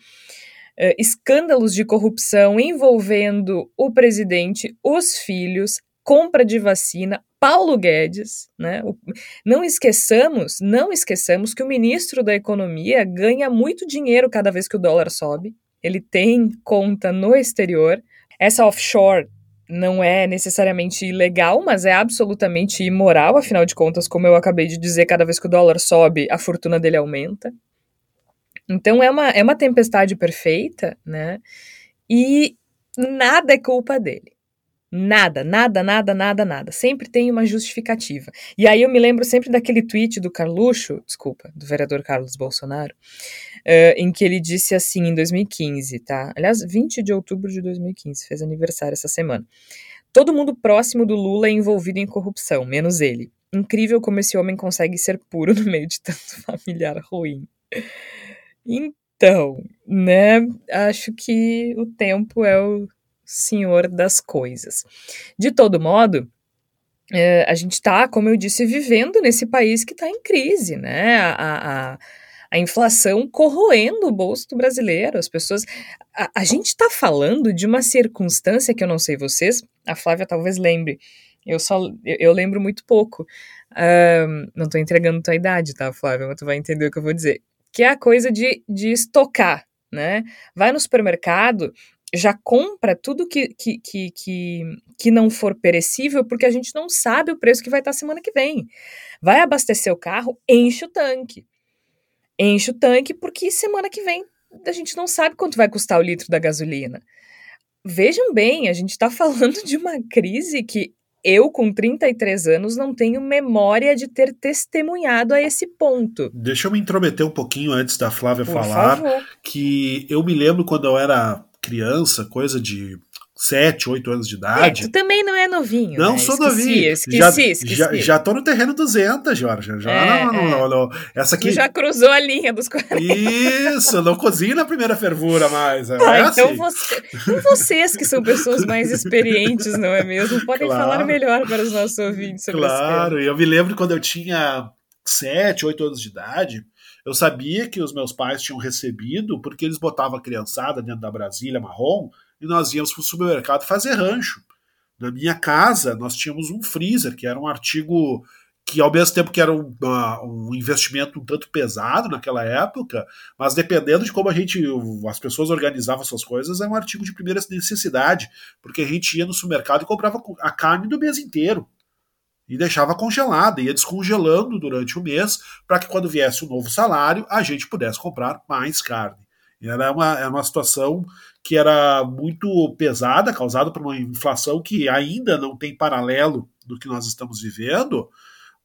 É, escândalos de corrupção envolvendo o presidente, os filhos, compra de vacina, Paulo Guedes, né? Não esqueçamos, não esqueçamos que o ministro da Economia ganha muito dinheiro cada vez que o dólar sobe. Ele tem conta no exterior. Essa offshore não é necessariamente ilegal, mas é absolutamente imoral, afinal de contas, como eu acabei de dizer, cada vez que o dólar sobe, a fortuna dele aumenta. Então é uma, é uma tempestade perfeita, né? E nada é culpa dele. Nada, nada, nada, nada, nada. Sempre tem uma justificativa. E aí eu me lembro sempre daquele tweet do Carluxo, desculpa, do vereador Carlos Bolsonaro, uh, em que ele disse assim em 2015, tá? Aliás, 20 de outubro de 2015, fez aniversário essa semana. Todo mundo próximo do Lula é envolvido em corrupção, menos ele. Incrível como esse homem consegue ser puro no meio de tanto familiar ruim. Então, né? Acho que o tempo é o senhor das coisas. De todo modo, é, a gente está, como eu disse, vivendo nesse país que está em crise, né? A, a, a, inflação corroendo o bolso do brasileiro, as pessoas. A, a gente está falando de uma circunstância que eu não sei vocês, a Flávia talvez lembre. Eu só eu, eu lembro muito pouco. Não estou entregando tua idade, tá, Flávia? Mas tu vai entender o que eu vou dizer. Que é a coisa de, de estocar, né? Vai no supermercado já compra tudo que, que, que, que, que não for perecível, porque a gente não sabe o preço que vai estar semana que vem. Vai abastecer o carro, enche o tanque. Enche o tanque, porque semana que vem a gente não sabe quanto vai custar o litro da gasolina. Vejam bem, a gente está falando de uma crise que eu, com 33 anos, não tenho memória de ter testemunhado a esse ponto.
Deixa eu me intrometer um pouquinho antes da Flávia Por falar, favor. que eu me lembro quando eu era criança, coisa de 7, 8 anos de idade.
É, tu também não é novinho.
Não
né?
sou
esqueci,
novinho.
Esqueci,
já,
esqueci.
Já, já tô no terreno 200, Jorge. Já é, não, não, não, Essa aqui.
Tu já cruzou a linha dos 40.
Isso, não cozinho na primeira fervura mais. É,
ah,
é
então,
assim.
você, então vocês que são pessoas mais experientes, não é mesmo? Podem claro. falar melhor para os nossos ouvintes sobre
Claro, e eu me lembro quando eu tinha 7, 8 anos de idade eu sabia que os meus pais tinham recebido porque eles botavam a criançada dentro da Brasília marrom e nós íamos para o supermercado fazer rancho. Na minha casa, nós tínhamos um freezer, que era um artigo que, ao mesmo tempo que era um, um investimento um tanto pesado naquela época, mas dependendo de como a gente, as pessoas organizavam suas coisas, era um artigo de primeira necessidade, porque a gente ia no supermercado e comprava a carne do mês inteiro e deixava congelada, ia descongelando durante o mês para que quando viesse o novo salário a gente pudesse comprar mais carne. Era uma, era uma situação que era muito pesada, causada por uma inflação que ainda não tem paralelo do que nós estamos vivendo,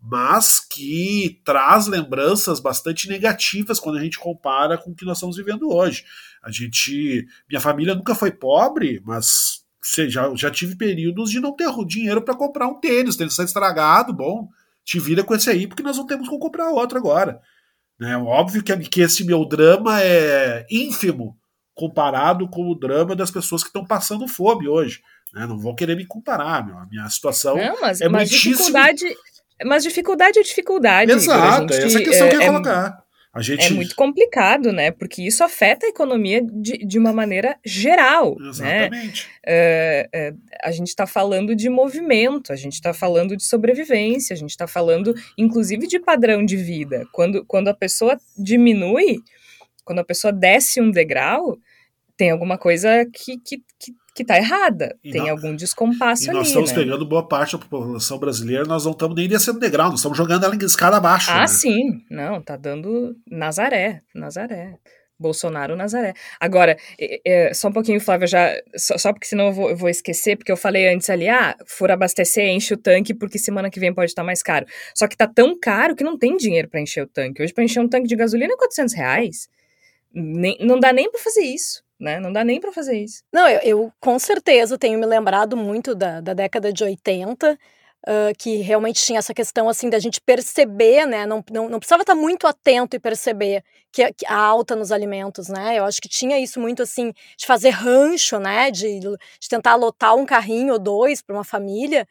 mas que traz lembranças bastante negativas quando a gente compara com o que nós estamos vivendo hoje. A gente, minha família nunca foi pobre, mas já, já tive períodos de não ter dinheiro para comprar um tênis, o tênis está estragado, bom, te vira com esse aí, porque nós não temos como comprar outro agora. Né? Óbvio que, que esse meu drama é ínfimo comparado com o drama das pessoas que estão passando fome hoje. Né? Não vou querer me comparar, meu. a minha situação não,
mas,
é
mas
muitíssimo...
dificuldade, mas dificuldade é dificuldade.
Exato, gente, essa é a questão é, que eu ia é, colocar. Gente...
É muito complicado, né? Porque isso afeta a economia de, de uma maneira geral.
Né? Exatamente.
Né? É, é, a gente está falando de movimento, a gente está falando de sobrevivência, a gente está falando, inclusive, de padrão de vida. Quando, quando a pessoa diminui, quando a pessoa desce um degrau, tem alguma coisa que, que, que que está errada. E tem não, algum descompasso
e
ali.
Nós estamos
né?
pegando boa parte da população brasileira, nós não estamos nem descendo degrau, nós estamos jogando ela em escada abaixo.
Ah,
né?
sim. Não, tá dando Nazaré. Nazaré. Bolsonaro Nazaré. Agora, é, é, só um pouquinho, Flávia, já. Só, só, porque senão eu vou, eu vou, esquecer, porque eu falei antes ali, ah, for abastecer, enche o tanque, porque semana que vem pode estar mais caro. Só que tá tão caro que não tem dinheiro para encher o tanque. Hoje, para encher um tanque de gasolina é 400 reais. Nem, não dá nem para fazer isso né? Não dá nem para fazer isso.
Não, eu, eu, com certeza tenho me lembrado muito da, da década de 80, Uh, que realmente tinha essa questão assim da gente perceber, né? Não, não, não precisava estar muito atento e perceber que, que, a alta nos alimentos, né? Eu acho que tinha isso muito assim de fazer rancho, né? De, de tentar lotar um carrinho ou dois para uma família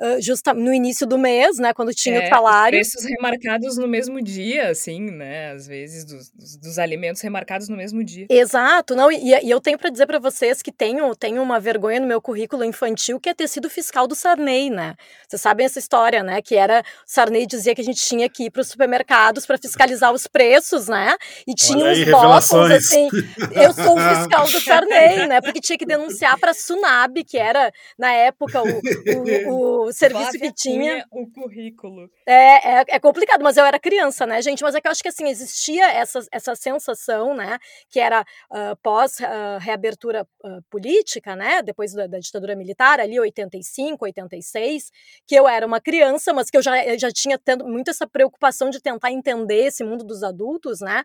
uh, justa no início do mês, né, quando tinha é, o salário.
preços remarcados no mesmo dia, assim, né, às vezes dos, dos, alimentos remarcados no mesmo dia.
Exato, não, e, e eu tenho para dizer para vocês que tenho, tenho uma vergonha no meu currículo infantil que é ter sido fiscal do Sarney, né? Vocês sabem essa história, né, que era, o Sarney dizia que a gente tinha que ir para os supermercados para fiscalizar os preços, né, e tinha Olha uns blocos, assim, eu sou o fiscal do Sarney, né, porque tinha que denunciar para a Sunab, que era, na época, o, o, o o serviço que tinha.
o currículo.
É, é, é, complicado, mas eu era criança, né, gente? Mas é que eu acho que assim, existia essa, essa sensação, né? Que era uh, pós uh, reabertura uh, política, né? Depois da, da, ditadura militar, ali 85, 86, que eu era uma criança, mas que eu já, eu já tinha tendo muito essa preocupação de tentar entender esse mundo dos adultos, né?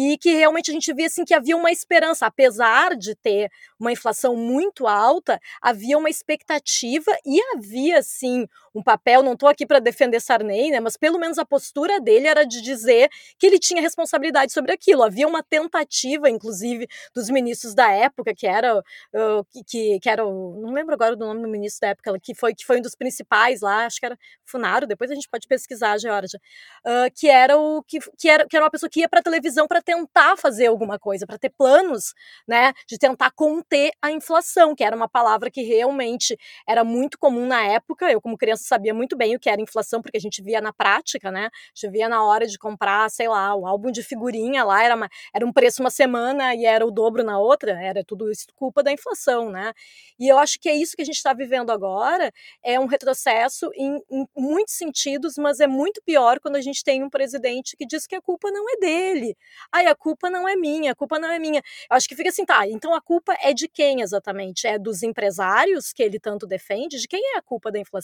e que realmente a gente via assim que havia uma esperança, apesar de ter uma inflação muito alta, havia uma expectativa e havia sim um papel, não estou aqui para defender Sarney, né, mas pelo menos a postura dele era de dizer que ele tinha responsabilidade sobre aquilo. Havia uma tentativa, inclusive, dos ministros da época, que era, uh, que, que era, não lembro agora do nome do ministro da época, que foi, que foi um dos principais lá, acho que era Funaro, depois a gente pode pesquisar, Georgia, uh, que era o que, que, era, que era uma pessoa que ia para a televisão para tentar fazer alguma coisa, para ter planos, né, de tentar conter a inflação, que era uma palavra que realmente era muito comum na época. Eu, como criança, sabia muito bem o que era inflação, porque a gente via na prática, né? A gente via na hora de comprar, sei lá, o álbum de figurinha lá, era, uma, era um preço uma semana e era o dobro na outra, era tudo isso culpa da inflação, né? E eu acho que é isso que a gente está vivendo agora, é um retrocesso em, em muitos sentidos, mas é muito pior quando a gente tem um presidente que diz que a culpa não é dele. Ai, a culpa não é minha, a culpa não é minha. Eu acho que fica assim, tá, então a culpa é de quem exatamente? É dos empresários que ele tanto defende? De quem é a culpa da inflação?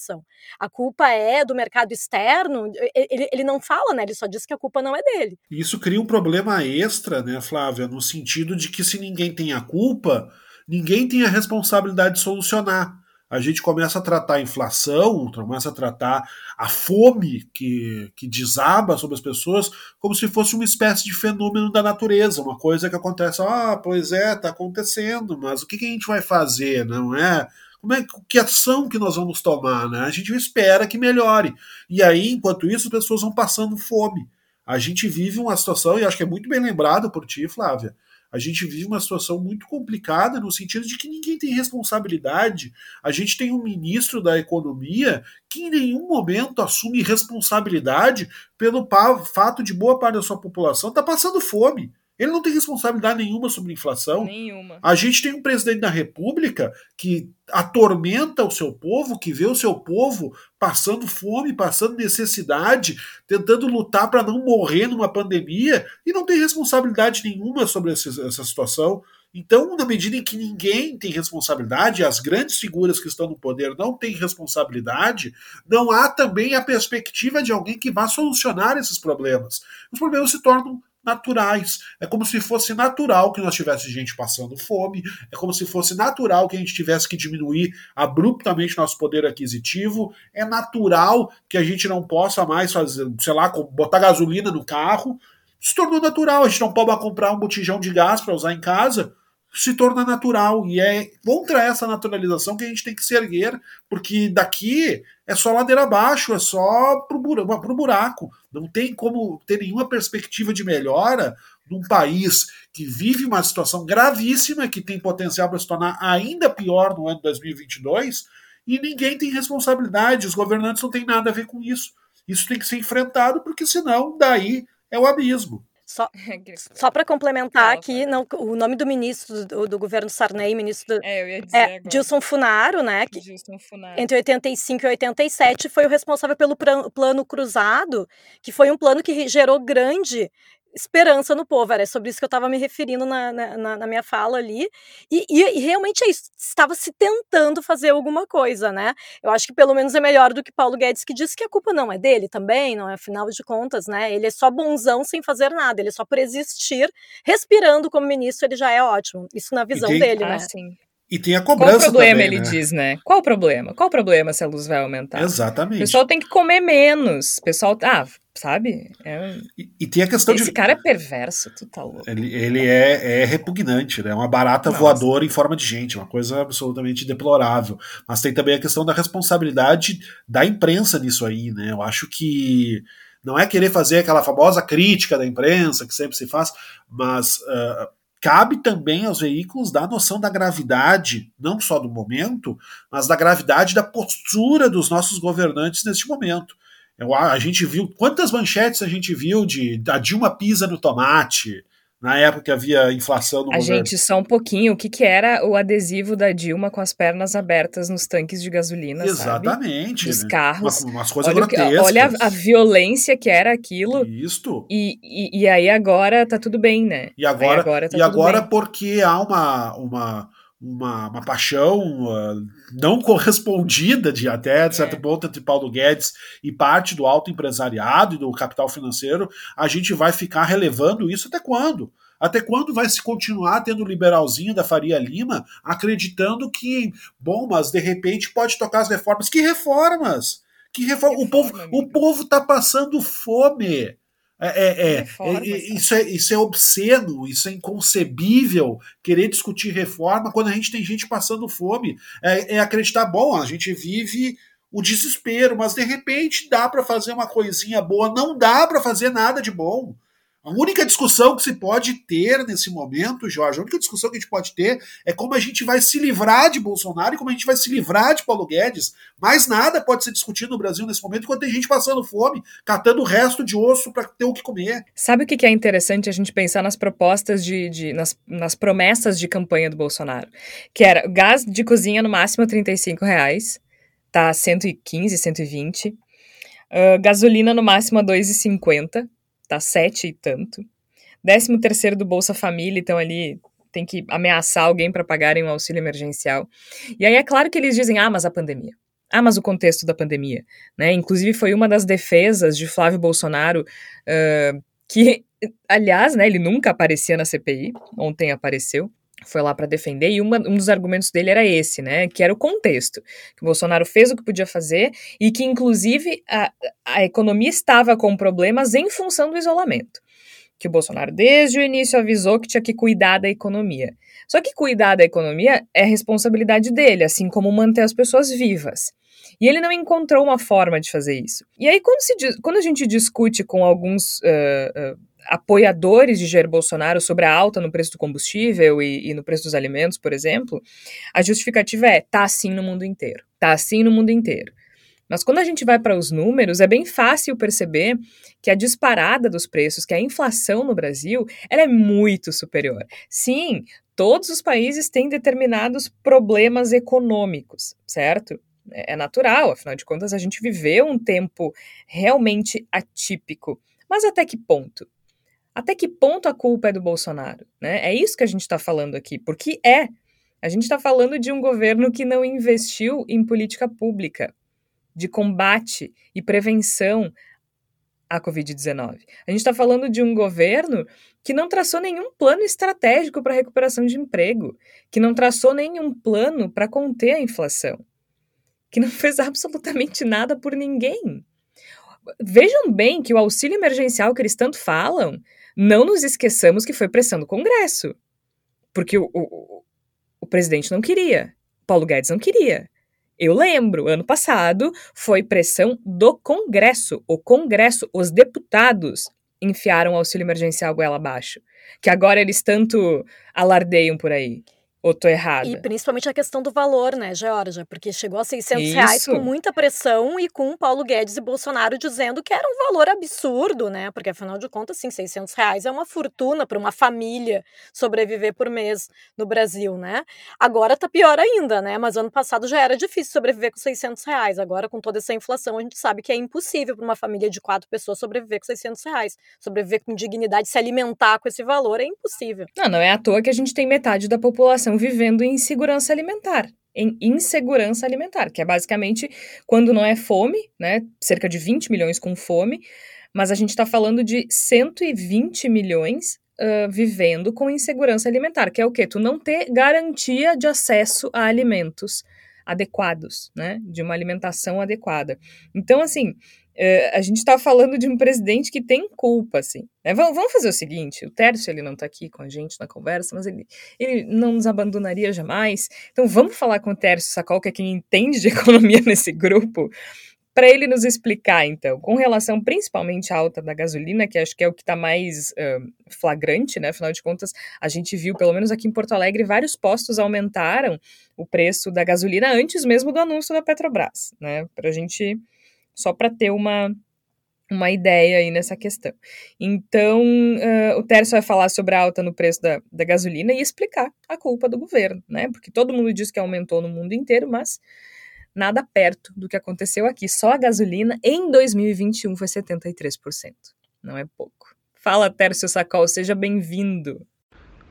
A culpa é do mercado externo? Ele, ele não fala, né? Ele só diz que a culpa não é dele.
Isso cria um problema extra, né, Flávia, no sentido de que se ninguém tem a culpa, ninguém tem a responsabilidade de solucionar a gente começa a tratar a inflação, começa a tratar a fome que, que desaba sobre as pessoas como se fosse uma espécie de fenômeno da natureza, uma coisa que acontece, ah, pois é, está acontecendo, mas o que, que, a gente vai fazer, não é? Como é que ação que nós vamos tomar, né? A gente espera que melhore. E aí, enquanto isso, as pessoas vão passando fome. A gente vive uma situação, e acho que é muito bem lembrado por ti, Flávia, a gente vive uma situação muito complicada no sentido de que ninguém tem responsabilidade. A gente tem um ministro da Economia que em nenhum momento assume responsabilidade pelo fato de boa parte da sua população estar tá passando fome. Ele não tem responsabilidade nenhuma sobre a inflação.
Nenhuma.
A gente tem um presidente da República que atormenta o seu povo, que vê o seu povo passando fome, passando necessidade, tentando lutar para não morrer numa pandemia e não tem responsabilidade nenhuma sobre essa, essa situação. Então, na medida em que ninguém tem responsabilidade, as grandes figuras que estão no poder não têm responsabilidade, não há também a perspectiva de alguém que vá solucionar esses problemas. Os problemas se tornam naturais. É como se fosse natural que nós tivéssemos gente passando fome, é como se fosse natural que a gente tivesse que diminuir abruptamente nosso poder aquisitivo, é natural que a gente não possa mais fazer, sei lá, botar gasolina no carro. Se tornou natural, a gente não pode comprar um botijão de gás para usar em casa se torna natural. E é contra essa naturalização que a gente tem que se erguer, porque daqui é só ladeira abaixo, é só pro buraco, pro buraco. Não tem como ter nenhuma perspectiva de melhora num país que vive uma situação gravíssima, que tem potencial para se tornar ainda pior no ano 2022, e ninguém tem responsabilidade, os governantes não têm nada a ver com isso. Isso tem que ser enfrentado, porque senão daí é o abismo.
Só, só para complementar aqui, não, o nome do ministro do, do governo Sarney, ministro
do, é, eu ia dizer é
Dilson Funaro, né?
Que, Funaro.
Entre 85 e 87 foi o responsável pelo plano cruzado, que foi um plano que gerou grande esperança no povo. Era sobre isso que eu estava me referindo na, na, na, minha fala ali. E, e, e, realmente é isso. Estava se tentando fazer alguma coisa, né? Eu acho que pelo menos é melhor do que Paulo Guedes, que disse que a culpa não é dele também, não é? Afinal de contas, né? Ele é só bonzão sem fazer nada. Ele é só por existir, respirando como ministro, ele já é ótimo. Isso na visão dele, ah, né?
Sim.
E tem a cobrança
Qual o problema,
também,
ele
né?
diz, né? Qual o problema? Qual o problema se a luz vai aumentar?
Exatamente.
O pessoal tem que comer menos. O pessoal, ah, sabe? É...
E, e, tem a questão
Esse
de...
Esse cara é perverso, tu tá louco.
Ele, ele é, é repugnante, né? É uma barata Nossa. voadora em forma de gente, uma coisa absolutamente deplorável. Mas tem também a questão da responsabilidade da imprensa nisso aí, né? Eu acho que não é querer fazer aquela famosa crítica da imprensa que sempre se faz, mas... Uh, cabe também aos veículos dar noção da gravidade, não só do momento, mas da gravidade da postura dos nossos governantes neste momento. Eu, a gente viu quantas manchetes a gente viu de a Dilma pisa no tomate, na época que havia inflação no
A
governo.
gente, só um pouquinho, o que, que era o adesivo da Dilma com as pernas abertas nos tanques de gasolina,
Exatamente.
sabe? Dos
né?
carros.
Umas, umas coisas
Olha, que- olha a, a violência que era aquilo.
Isto.
E, e, e aí agora tá tudo bem, né?
E agora,
Aí agora tá
e agora
bem.
porque há uma, uma, uma, uma paixão ah, não correspondida de até, de certo
É.
ponto, entre Paulo Guedes e parte do alto empresariado e do capital financeiro, a gente vai ficar relevando isso até quando? Até quando vai se continuar tendo o liberalzinho da Faria Lima acreditando que, bom, mas de repente pode tocar as reformas? Que reformas? Que reforma? o povo, o
amigo.
povo tá passando fome. É, é, é,
Reforma,
é, isso, é, isso é obsceno, isso é inconcebível querer discutir reforma quando a gente tem gente passando fome. É, é acreditar, bom, a gente vive o desespero, mas de repente dá para fazer uma coisinha boa. Não dá para fazer nada de bom. A única discussão que se pode ter nesse momento, Jorge, a única discussão que a gente pode ter é como a gente vai se livrar de Bolsonaro e como a gente vai se livrar de Paulo Guedes. Mais nada pode ser discutido no Brasil nesse momento enquanto tem gente passando fome, catando o resto de osso para ter o que comer.
Sabe o que é interessante a gente pensar nas propostas de. de- nas, nas promessas de campanha do Bolsonaro? Que era gás de cozinha no máximo 35 reais, tá 115, 120. Ah, gasolina no máximo a 2,50, tá 7 e tanto. Décimo terceiro do Bolsa Família, então ali tem que ameaçar alguém para pagarem um auxílio emergencial. E aí é claro que eles dizem, ah, mas a pandemia. Ah, mas o contexto da pandemia. Né? Inclusive foi uma das defesas de Flávio Bolsonaro ah, que, aliás, né, ele nunca aparecia na CPI, ontem apareceu, foi lá para defender, e uma- um dos argumentos dele era esse, né, que era o contexto, que o Bolsonaro fez o que podia fazer e que, inclusive, a, a economia estava com problemas em função do isolamento. Que o Bolsonaro, desde o início, avisou que tinha que cuidar da economia. Só que cuidar da economia é responsabilidade dele, assim como manter as pessoas vivas. E ele não encontrou uma forma de fazer isso. E aí, quando, se quando a gente discute com alguns ah, ah, apoiadores de Jair Bolsonaro sobre a alta no preço do combustível e, e no preço dos alimentos, por exemplo, a justificativa é: tá assim no mundo inteiro. Tá assim no mundo inteiro. Mas quando a gente vai para os números, é bem fácil perceber que a disparada dos preços, que a inflação no Brasil, ela é muito superior. Sim, todos os países têm determinados problemas econômicos, certo? É é natural, afinal de contas, a gente viveu um tempo realmente atípico. Mas até que ponto? Até que ponto a culpa é do Bolsonaro? Né? É isso que a gente está falando aqui, porque é. A gente está falando de um governo que não investiu em política pública de combate e prevenção à Covid-19. A gente está falando de um governo que não traçou nenhum plano estratégico para recuperação de emprego, que não traçou nenhum plano para conter a inflação, que não fez absolutamente nada por ninguém. Vejam bem que o auxílio emergencial que eles tanto falam, não nos esqueçamos que foi pressão do Congresso. Porque o, o, o presidente não queria, Paulo Guedes não queria. Eu lembro, ano passado foi pressão do Congresso. O Congresso, os deputados enfiaram o auxílio emergencial goela abaixo. Que agora eles tanto alardeiam por aí. Ou tô errada?
E principalmente a questão do valor, né, Georgia? Porque chegou a 600
Isso.
reais com muita pressão e com Paulo Guedes e Bolsonaro dizendo que era um valor absurdo, né? Porque afinal de contas, sim, 600 reais é uma fortuna para uma família sobreviver por mês no Brasil, né? Agora tá pior ainda, né? Mas ano passado já era difícil sobreviver com 600 reais. Agora, com toda essa inflação, a gente sabe que é impossível para uma família de quatro pessoas sobreviver com 600 reais. Sobreviver com dignidade, se alimentar com esse valor é impossível.
Não, não é à toa que a gente tem metade da população vivendo em insegurança alimentar. Em insegurança alimentar, que é basicamente quando não é fome, né? Cerca de 20 milhões com fome, mas a gente está falando de 120 milhões ah, vivendo com insegurança alimentar, que é o quê? Tu não ter garantia de acesso a alimentos adequados, né? De uma alimentação adequada. Então, assim, a gente está falando de um presidente que tem culpa, assim. né? Vamos, fazer o seguinte: o Tércio ele não está aqui com a gente na conversa, mas ele, ele não nos abandonaria jamais. Então, vamos falar com o Tércio Sacol, que é quem entende de economia nesse grupo, para ele nos explicar, então, com relação principalmente à alta da gasolina, que acho que é o que está mais ah, flagrante, né? Afinal de contas, a gente viu, pelo menos aqui em Porto Alegre, vários postos aumentaram o preço da gasolina antes mesmo do anúncio da Petrobras, né? Para a gente, só para ter uma, uma ideia aí nessa questão. Então, uh, o Tércio vai falar sobre a alta no preço da, da gasolina e explicar a culpa do governo, né? Porque todo mundo diz que aumentou no mundo inteiro, mas nada perto do que aconteceu aqui. Só a gasolina em 2021 foi 73%. Não é pouco. Fala, Tércio Sacol, seja bem-vindo.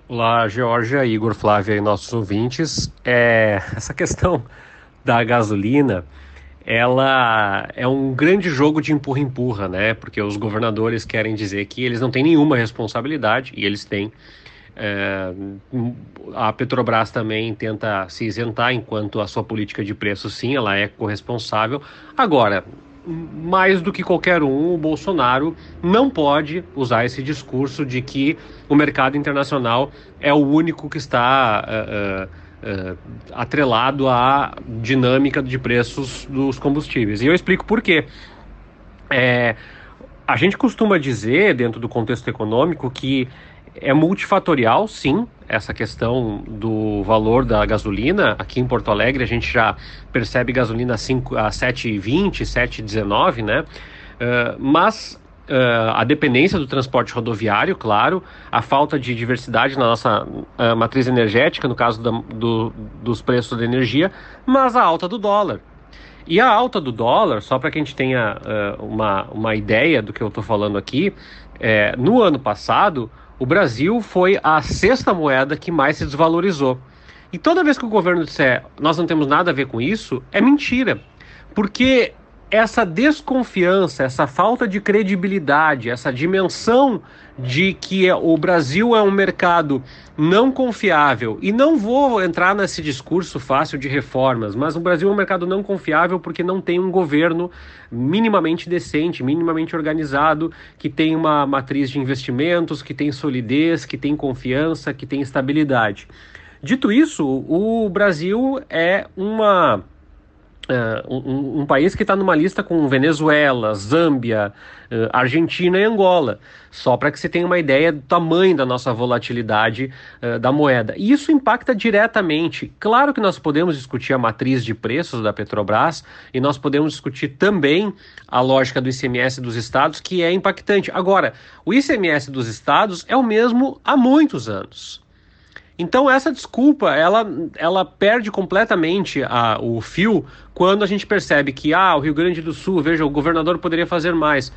Olá, Georgia, Igor, Flávia e nossos ouvintes. É, essa questão da gasolina, ela é um grande jogo de empurra-empurra, né? Porque os governadores querem dizer que eles não têm nenhuma responsabilidade, e eles têm. É, a Petrobras também tenta se isentar enquanto a sua política de preço, sim, ela é corresponsável. Agora, mais do que qualquer um, o Bolsonaro não pode usar esse discurso de que o mercado internacional é o único que está uh, uh, uh, atrelado à dinâmica de preços dos combustíveis. E eu explico por quê. É, a gente costuma dizer, dentro do contexto econômico, que é multifatorial, sim, essa questão do valor da gasolina. Aqui em Porto Alegre a gente já percebe gasolina a, 5, a 7,20, 7,19, né? Uh, mas uh, a dependência do transporte rodoviário, claro, a falta de diversidade na nossa uh, matriz energética, no caso da, do, dos preços da energia, mas a alta do dólar. E a alta do dólar, só para que a gente tenha uma, uma ideia do que eu estou falando aqui, é, no ano passado, o Brasil foi a sexta moeda que mais se desvalorizou. E toda vez que o governo disser nós não temos nada a ver com isso, é mentira. Porque essa desconfiança, essa falta de credibilidade, essa dimensão de que o Brasil é um mercado não confiável, e não vou entrar nesse discurso fácil de reformas, mas o Brasil é um mercado não confiável porque não tem um governo minimamente decente, minimamente organizado, que tem uma matriz de investimentos, que tem solidez, que tem confiança, que tem estabilidade. Dito isso, o Brasil é uma Uh, um, um, país que está numa lista com Venezuela, Zâmbia, uh, Argentina e Angola, só para que você tenha uma ideia do tamanho da nossa volatilidade uh, da moeda. E isso impacta diretamente. Claro que nós podemos discutir a matriz de preços da Petrobras e nós podemos discutir também a lógica do ICMS dos estados, que é impactante. Agora, o ICMS dos estados é o mesmo há muitos anos. Então essa desculpa, ela, ela perde completamente a, o fio quando a gente percebe que, ah, o Rio Grande do Sul, veja, o governador poderia fazer mais.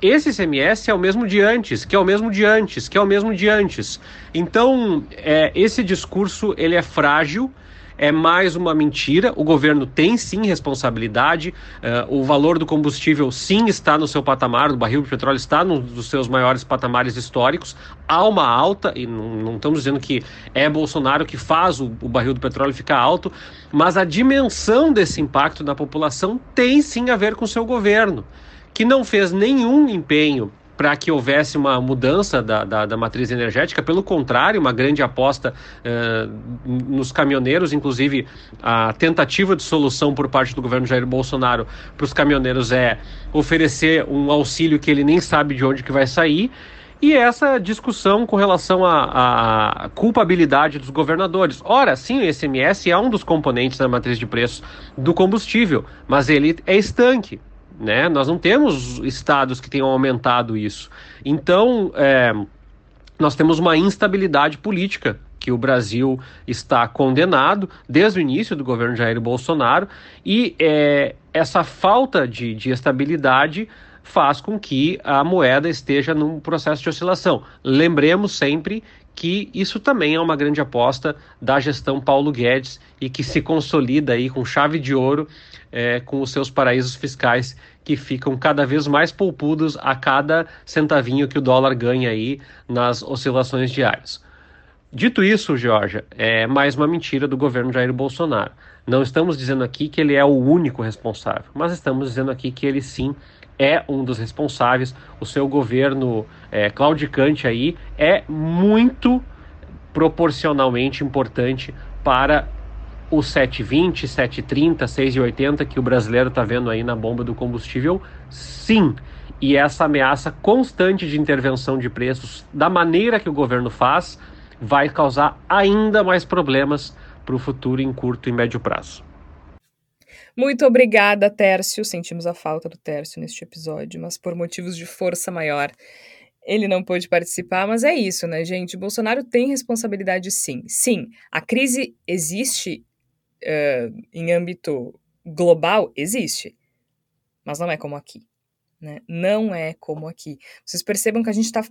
Esse ICMS é o mesmo de antes, que é o mesmo de antes, que é o mesmo de antes. Então, é, esse discurso, ele é frágil, é mais uma mentira. O governo tem sim responsabilidade. Uh, o valor do combustível sim está no seu patamar, o barril de petróleo está nos dos seus maiores patamares históricos. Há uma alta, e não, não estamos dizendo que é Bolsonaro que faz o, o barril do petróleo ficar alto, mas a dimensão desse impacto na população tem sim a ver com o seu governo, que não fez nenhum empenho para que houvesse uma mudança da, da, da, matriz energética, pelo contrário, uma grande aposta uh, nos caminhoneiros, inclusive a tentativa de solução por parte do governo Jair Bolsonaro para os caminhoneiros é oferecer um auxílio que ele nem sabe de onde que vai sair. E essa discussão com relação à culpabilidade dos governadores. Ora, sim, o ICMS é um dos componentes da matriz de preços do combustível, mas ele é estanque. Né? Nós não temos estados que tenham aumentado isso. Então, é, nós temos uma instabilidade política que o Brasil está condenado desde o início do governo Jair Bolsonaro e é, essa falta de, de estabilidade faz com que a moeda esteja num processo de oscilação. Lembremos sempre que isso também é uma grande aposta da gestão Paulo Guedes e que se consolida aí com chave de ouro é, com os seus paraísos fiscais que ficam cada vez mais poupudos a cada centavinho que o dólar ganha aí nas oscilações diárias. Dito isso, Georgia, é mais uma mentira do governo Jair Bolsonaro. Não estamos dizendo aqui que ele é o único responsável, mas estamos dizendo aqui que ele sim é um dos responsáveis. O seu governo é, claudicante aí é muito proporcionalmente importante para o 7,20, 7,30, 6,80 que o brasileiro está vendo aí na bomba do combustível? Sim. E essa ameaça constante de intervenção de preços, da maneira que o governo faz, vai causar ainda mais problemas para o futuro em curto e médio prazo.
Muito obrigada, Tércio. Sentimos a falta do Tércio neste episódio, mas por motivos de força maior, ele não pôde participar. Mas é isso, né, gente? Bolsonaro tem responsabilidade, sim. Sim, a crise existe uh, em âmbito global? Existe. Mas não é como aqui. Né? Não é como aqui. Vocês percebam que a gente está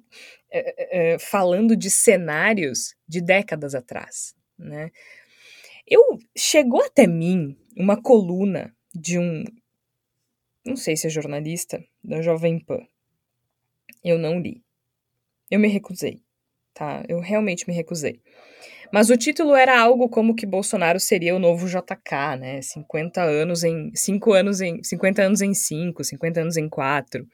é, é, falando de cenários de décadas atrás. Né? Eu chegou até mim uma coluna de um, não sei se é jornalista, da Jovem Pan. Eu não li. Eu me recusei, tá? Eu realmente me recusei. Mas o título era algo como que Bolsonaro seria o novo JK, né? 50 anos em 5 anos em 50 anos em 5, 50 anos em 4.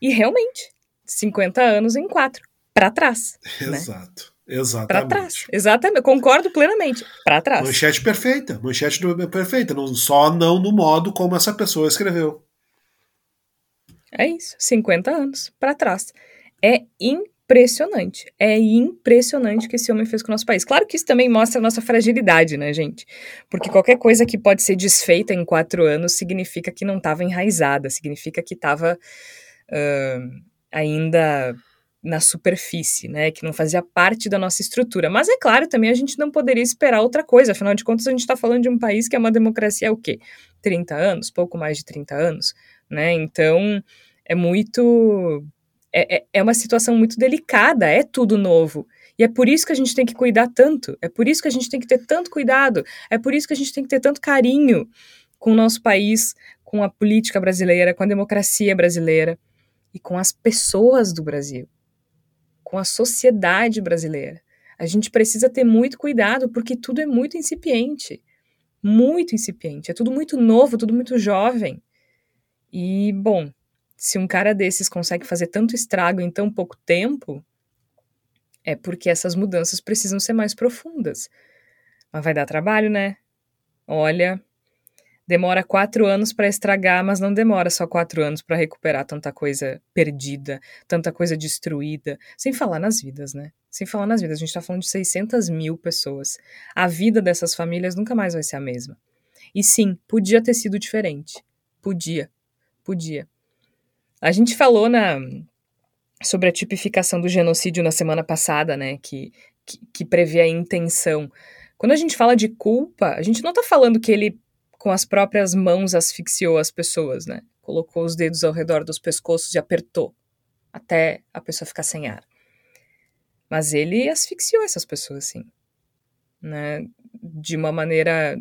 E realmente, 50 anos em 4, para trás,
né? Exato. Né? Exatamente.
Para trás. Exatamente. Concordo plenamente. Para trás.
Manchete perfeita. Manchete perfeita. Não, só não no modo como essa pessoa escreveu.
É isso. 50 anos para trás. É impressionante. É impressionante que esse homem fez com o nosso país. Claro que isso também mostra a nossa fragilidade, né, gente? Porque qualquer coisa que pode ser desfeita em quatro anos significa que não estava enraizada, significa que estava uh, ainda na superfície, né, que não fazia parte da nossa estrutura. Mas é claro, também a gente não poderia esperar outra coisa, afinal de contas a gente está falando de um país que é uma democracia há o quê? 30 anos, pouco mais de 30 anos, né, então é muito... É, é, é uma situação muito delicada, é tudo novo. E é por isso que a gente tem que cuidar tanto, é por isso que a gente tem que ter tanto cuidado, é por isso que a gente tem que ter tanto carinho com o nosso país, com a política brasileira, com a democracia brasileira e com as pessoas do Brasil com a sociedade brasileira. A gente precisa ter muito cuidado porque tudo é muito incipiente. Muito incipiente. É tudo muito novo, tudo muito jovem. E, bom, se um cara desses consegue fazer tanto estrago em tão pouco tempo, é porque essas mudanças precisam ser mais profundas. Mas vai dar trabalho, né? Olha, demora quatro anos para estragar, mas não demora só quatro anos para recuperar tanta coisa perdida, tanta coisa destruída, sem falar nas vidas, né? Sem falar nas vidas, a gente está falando de 600 mil pessoas. A vida dessas famílias nunca mais vai ser a mesma. E sim, podia ter sido diferente. Podia. Podia. A gente falou na sobre a tipificação do genocídio na semana passada, né, que, que, que prevê a intenção. Quando a gente fala de culpa, a gente não está falando que ele com as próprias mãos asfixiou as pessoas, né? Colocou os dedos ao redor dos pescoços e apertou até a pessoa ficar sem ar. Mas ele asfixiou essas pessoas, sim. Né? De uma maneira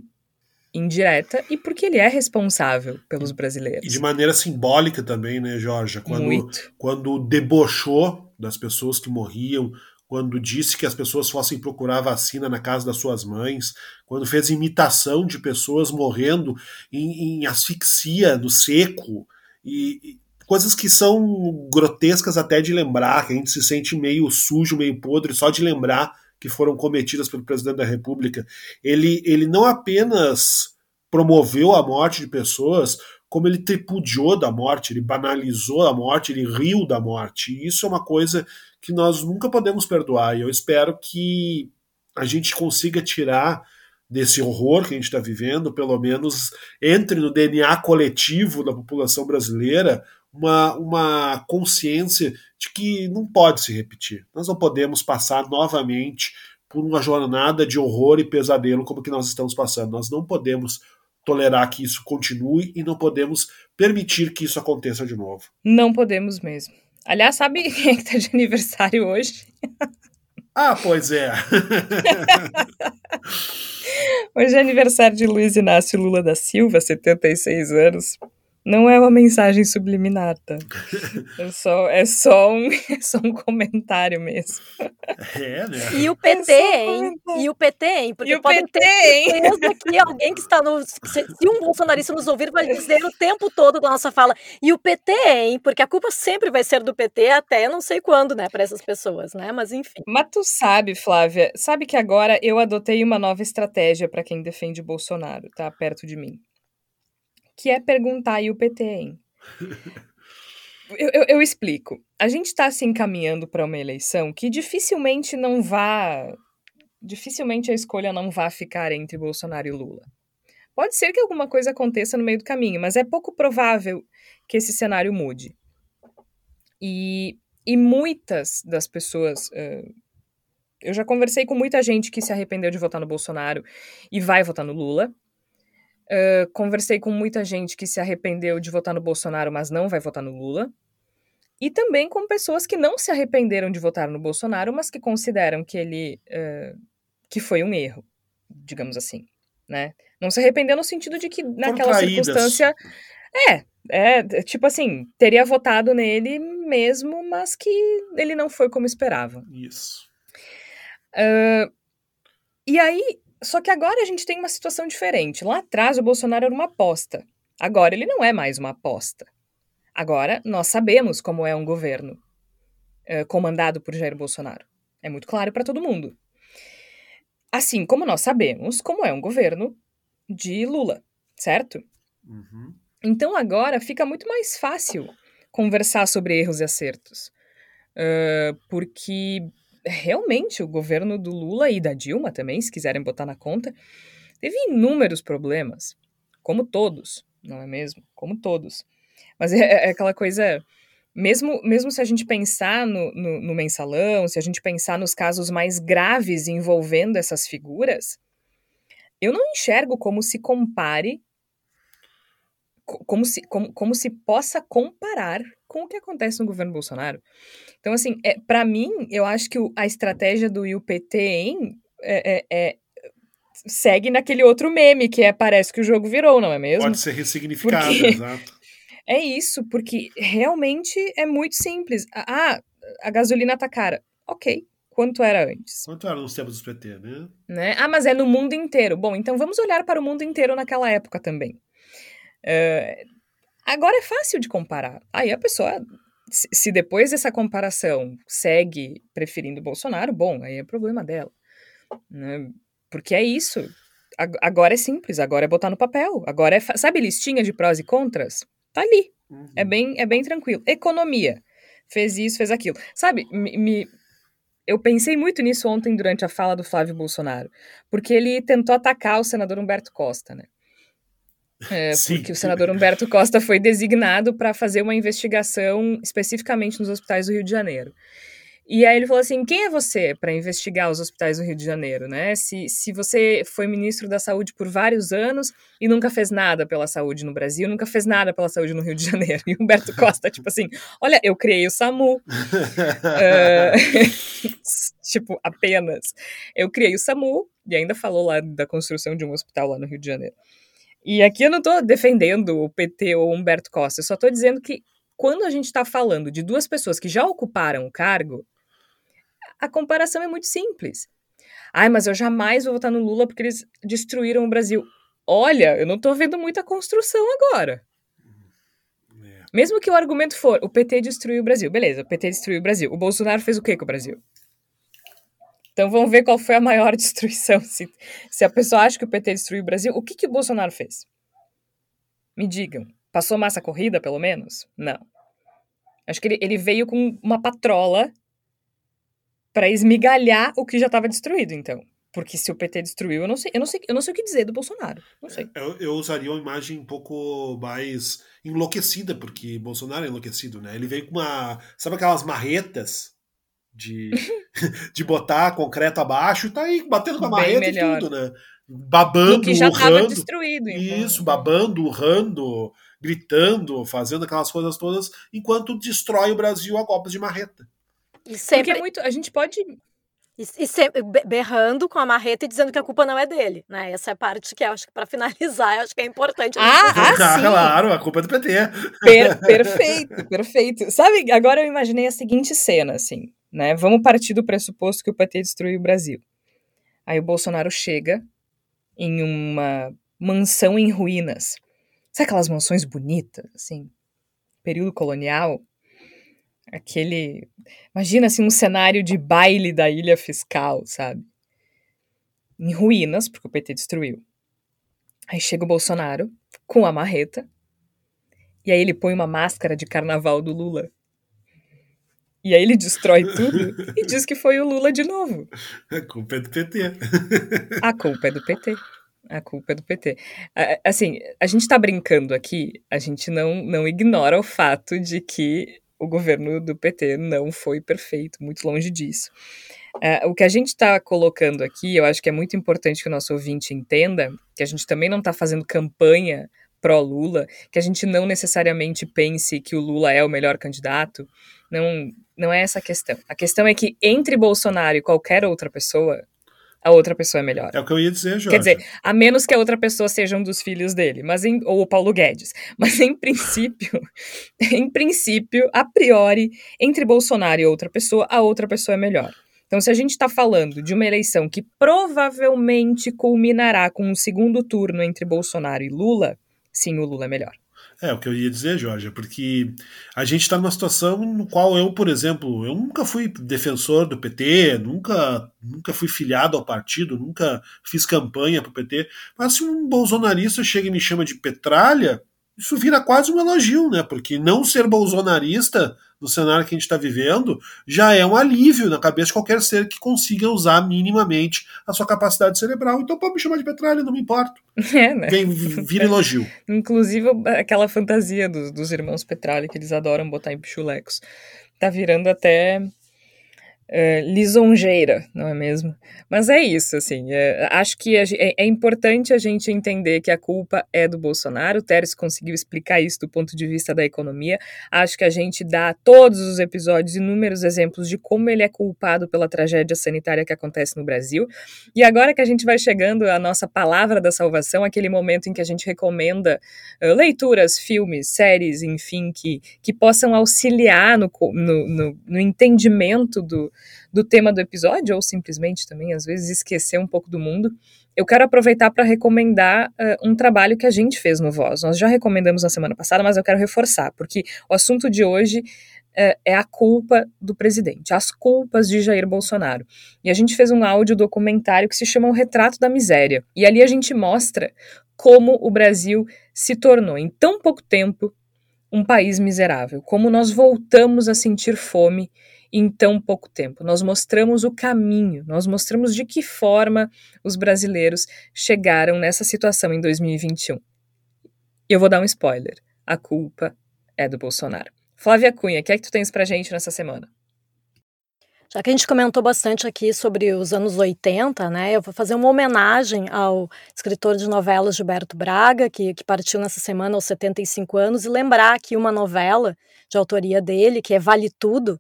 indireta e porque ele é responsável pelos brasileiros.
E de maneira simbólica também, né, Jorge? Quando, Muito. quando debochou das pessoas que morriam, quando disse que as pessoas fossem procurar vacina na casa das suas mães, quando fez imitação de pessoas morrendo em, em asfixia no seco, e, e, coisas que são grotescas até de lembrar, que a gente se sente meio sujo, meio podre só de lembrar que foram cometidas pelo presidente da República. Ele, ele não apenas promoveu a morte de pessoas, como ele tripudiou da morte, ele banalizou a morte, ele riu da morte. E isso é uma coisa que nós nunca podemos perdoar. E eu espero que a gente consiga tirar desse horror que a gente está vivendo, pelo menos entre no DNA coletivo da população brasileira uma, uma consciência de que não pode se repetir. Nós não podemos passar novamente por uma jornada de horror e pesadelo como que nós estamos passando. Nós não podemos tolerar que isso continue e não podemos permitir que isso aconteça de novo.
Não podemos mesmo. Aliás, sabe quem é que tá de aniversário hoje?
Ah, pois é.
hoje é aniversário de Luiz Inácio Lula da Silva, 76 anos. Não é uma mensagem subliminar, tá? É só, é só, um, é só um comentário mesmo.
É, né?
E o PT, é hein? E o PT, hein?
Porque e o PT, hein?
que alguém que está no. Se, um bolsonarista nos ouvir, vai dizer o tempo todo da nossa fala. E o PT, hein? Porque a culpa sempre vai ser do PT até não sei quando, né? Para essas pessoas, né? Mas enfim.
Mas tu sabe, Flávia, sabe que agora eu adotei uma nova estratégia para quem defende Bolsonaro, tá? Perto de mim que é perguntar e o PT, hein? eu, eu, eu, explico. A gente está se encaminhando para uma eleição que dificilmente não vá. Dificilmente a escolha não vá ficar entre Bolsonaro e Lula. Pode ser que alguma coisa aconteça no meio do caminho, mas é pouco provável que esse cenário mude. E, e muitas das pessoas. Uh, eu já conversei com muita gente que se arrependeu de votar no Bolsonaro e vai votar no Lula. Uh, conversei com muita gente que se arrependeu de votar no Bolsonaro, mas não vai votar no Lula. E também com pessoas que não se arrependeram de votar no Bolsonaro, mas que consideram que ele uh, que foi um erro, digamos assim, né? Não se arrependeu no sentido de que naquela circunstância é, é, tipo assim, teria votado nele mesmo, mas que ele não foi como esperava.
Isso.
Uh, e aí, só que agora a gente tem uma situação diferente. Lá atrás o Bolsonaro era uma aposta. Agora ele não é mais uma aposta. Agora nós sabemos como é um governo uh, comandado por Jair Bolsonaro. É muito claro para todo mundo. Assim como nós sabemos como é um governo de Lula, certo?
Uhum.
Então agora fica muito mais fácil conversar sobre erros e acertos. Uh, porque realmente o governo do Lula e da Dilma também, se quiserem botar na conta, teve inúmeros problemas. Como todos, não é mesmo? Como todos. Mas é, é aquela coisa. Mesmo, mesmo se a gente pensar no, no, no mensalão, se a gente pensar nos casos mais graves envolvendo essas figuras, eu não enxergo como se compare como se, como, como se possa comparar com o que acontece no governo Bolsonaro. Então, assim, é, para mim, eu acho que o, a estratégia do IUPT em, é, é, é, segue naquele outro meme, que é parece que o jogo virou, não é mesmo?
Pode ser ressignificado, porque... exato.
É isso, porque realmente é muito simples. Ah, a gasolina tá cara. Ok, quanto era antes.
Quanto era nos tempos do PT, né?
né? Ah, mas é no mundo inteiro. Bom, então vamos olhar para o mundo inteiro naquela época também. Uh, agora é fácil de comparar. Aí a pessoa, se depois dessa comparação segue preferindo Bolsonaro, bom, aí é problema dela. Né? Porque é isso. Agora é simples, agora é botar no papel. Agora é. Sabe listinha de prós e contras? Tá ali. Uhum. É, bem, é bem tranquilo. Economia. Fez isso, fez aquilo. Sabe, me, me, eu pensei muito nisso ontem durante a fala do Flávio Bolsonaro. Porque ele tentou atacar o senador Humberto Costa, né? É, porque o senador Humberto Costa foi designado para fazer uma investigação especificamente nos hospitais do Rio de Janeiro. E aí ele falou assim: quem é você para investigar os hospitais do Rio de Janeiro, né? Se, se você foi ministro da Saúde por vários anos e nunca fez nada pela saúde no Brasil, nunca fez nada pela saúde no Rio de Janeiro. E Humberto Costa, tipo assim: olha, eu criei o SAMU. uh, tipo, apenas. Eu criei o SAMU e ainda falou lá da construção de um hospital lá no Rio de Janeiro. E aqui eu não estou defendendo o PT ou Humberto Costa, eu só estou dizendo que quando a gente está falando de duas pessoas que já ocuparam o cargo, a comparação é muito simples. Ai, mas eu jamais vou votar no Lula porque eles destruíram o Brasil. Olha, eu não estou vendo muita construção agora. É. Mesmo que o argumento for o PT destruiu o Brasil. Beleza, o PT destruiu o Brasil. O Bolsonaro fez o que com o Brasil? Então vamos ver qual foi a maior destruição. Se, se a pessoa acha que o PT destruiu o Brasil, o que, que o Bolsonaro fez? Me digam. Passou massa corrida, pelo menos? Não. Acho que ele, ele veio com uma patrola para esmigalhar o que já estava destruído, então. Porque se o PT destruiu, eu não sei, eu não sei, eu não sei o que dizer do Bolsonaro. Não sei.
Eu, eu usaria uma imagem um pouco mais enlouquecida, porque Bolsonaro é enlouquecido, né? Ele veio com uma. Sabe aquelas marretas de, de botar concreto abaixo e tá aí batendo com a marreta e tudo, né? Babando,
que já urrando. destruído.
Então. Isso, babando, urrando, gritando, fazendo aquelas coisas todas, enquanto destrói o Brasil a golpes de marreta.
E sempre... Porque é muito. A gente pode
e, e sempre berrando com a marreta e dizendo que a culpa não é dele, né? Essa é a parte que eu acho que para finalizar, eu acho que é importante.
Ah, ah, sim.
claro, a culpa é do PT.
Per perfeito, perfeito. Sabe, agora eu imaginei a seguinte cena, assim né? Vamos partir do pressuposto que o PT destruiu o Brasil. Aí o Bolsonaro chega em uma mansão em ruínas. Sabe aquelas mansões bonitas, assim, período colonial? Aquele, imagina assim um cenário de baile da ilha fiscal, sabe? Em ruínas, porque o PT destruiu. Aí chega o Bolsonaro com a marreta. E aí ele põe uma máscara de carnaval do Lula e aí ele destrói tudo e diz que foi o Lula de novo.
A culpa é do PT.
A culpa é do PT. A culpa é do PT. Assim, a gente está brincando aqui, a gente não, não ignora o fato de que o governo do PT não foi perfeito, muito longe disso. É, o que a gente está colocando aqui, eu acho que é muito importante que o nosso ouvinte entenda que a gente também não está fazendo campanha pró-Lula, que a gente não necessariamente pense que o Lula é o melhor candidato. Não, não é essa a questão. A questão é que entre Bolsonaro e qualquer outra pessoa, a outra pessoa é melhor.
É o que eu ia dizer, Jorge.
Quer dizer, a menos que a outra pessoa seja um dos filhos dele, mas em, ou o Paulo Guedes. Mas em princípio, em princípio, a priori, entre Bolsonaro e outra pessoa, a outra pessoa é melhor. Então, se a gente está falando de uma eleição que provavelmente culminará com um segundo turno entre Bolsonaro e Lula, sim, o Lula é melhor.
É o que eu ia dizer, Jorge, porque a gente está numa situação no qual eu, por exemplo, eu nunca fui defensor do PT, nunca, nunca fui filiado ao partido, nunca fiz campanha para o PT, mas se um bolsonarista chega e me chama de petralha, isso vira quase um elogio, né? Porque não ser bolsonarista no cenário que a gente está vivendo já é um alívio na cabeça de qualquer ser que consiga usar minimamente a sua capacidade cerebral. Então pode me chamar de petralha, não me importo.
É, né?
Vem, vira elogio.
Inclusive aquela fantasia dos, dos irmãos Petralha que eles adoram botar em pichulecos. Tá virando até é, lisonjeira, não é mesmo? Mas é isso, assim, é, acho que é, é, importante a gente entender que a culpa é do Bolsonaro, o Teres conseguiu explicar isso do ponto de vista da economia, acho que a gente dá todos os episódios inúmeros exemplos de como ele é culpado pela tragédia sanitária que acontece no Brasil, e agora que a gente vai chegando à nossa palavra da salvação, aquele momento em que a gente recomenda uh, leituras, filmes, séries, enfim, que, que possam auxiliar no, no, no, no entendimento do do tema do episódio, ou simplesmente também, às vezes, esquecer um pouco do mundo, eu quero aproveitar para recomendar uh, um trabalho que a gente fez no Voz. Nós já recomendamos na semana passada, mas eu quero reforçar, porque o assunto de hoje uh, é a culpa do presidente, as culpas de Jair Bolsonaro. E a gente fez um áudio documentário que se chama O Retrato da Miséria. E ali a gente mostra como o Brasil se tornou, em tão pouco tempo, um país miserável, como nós voltamos a sentir fome em tão pouco tempo. Nós mostramos o caminho, nós mostramos de que forma os brasileiros chegaram nessa situação em 2021. E eu vou dar um spoiler: a culpa é do Bolsonaro. Flávia Cunha, o que é que tu tens pra gente nessa semana?
Já que a gente comentou bastante aqui sobre os anos 80, né, eu vou fazer uma homenagem ao escritor de novelas Gilberto Braga, que, que partiu nessa semana aos 75 anos, e lembrar que uma novela de autoria dele, que é Vale Tudo,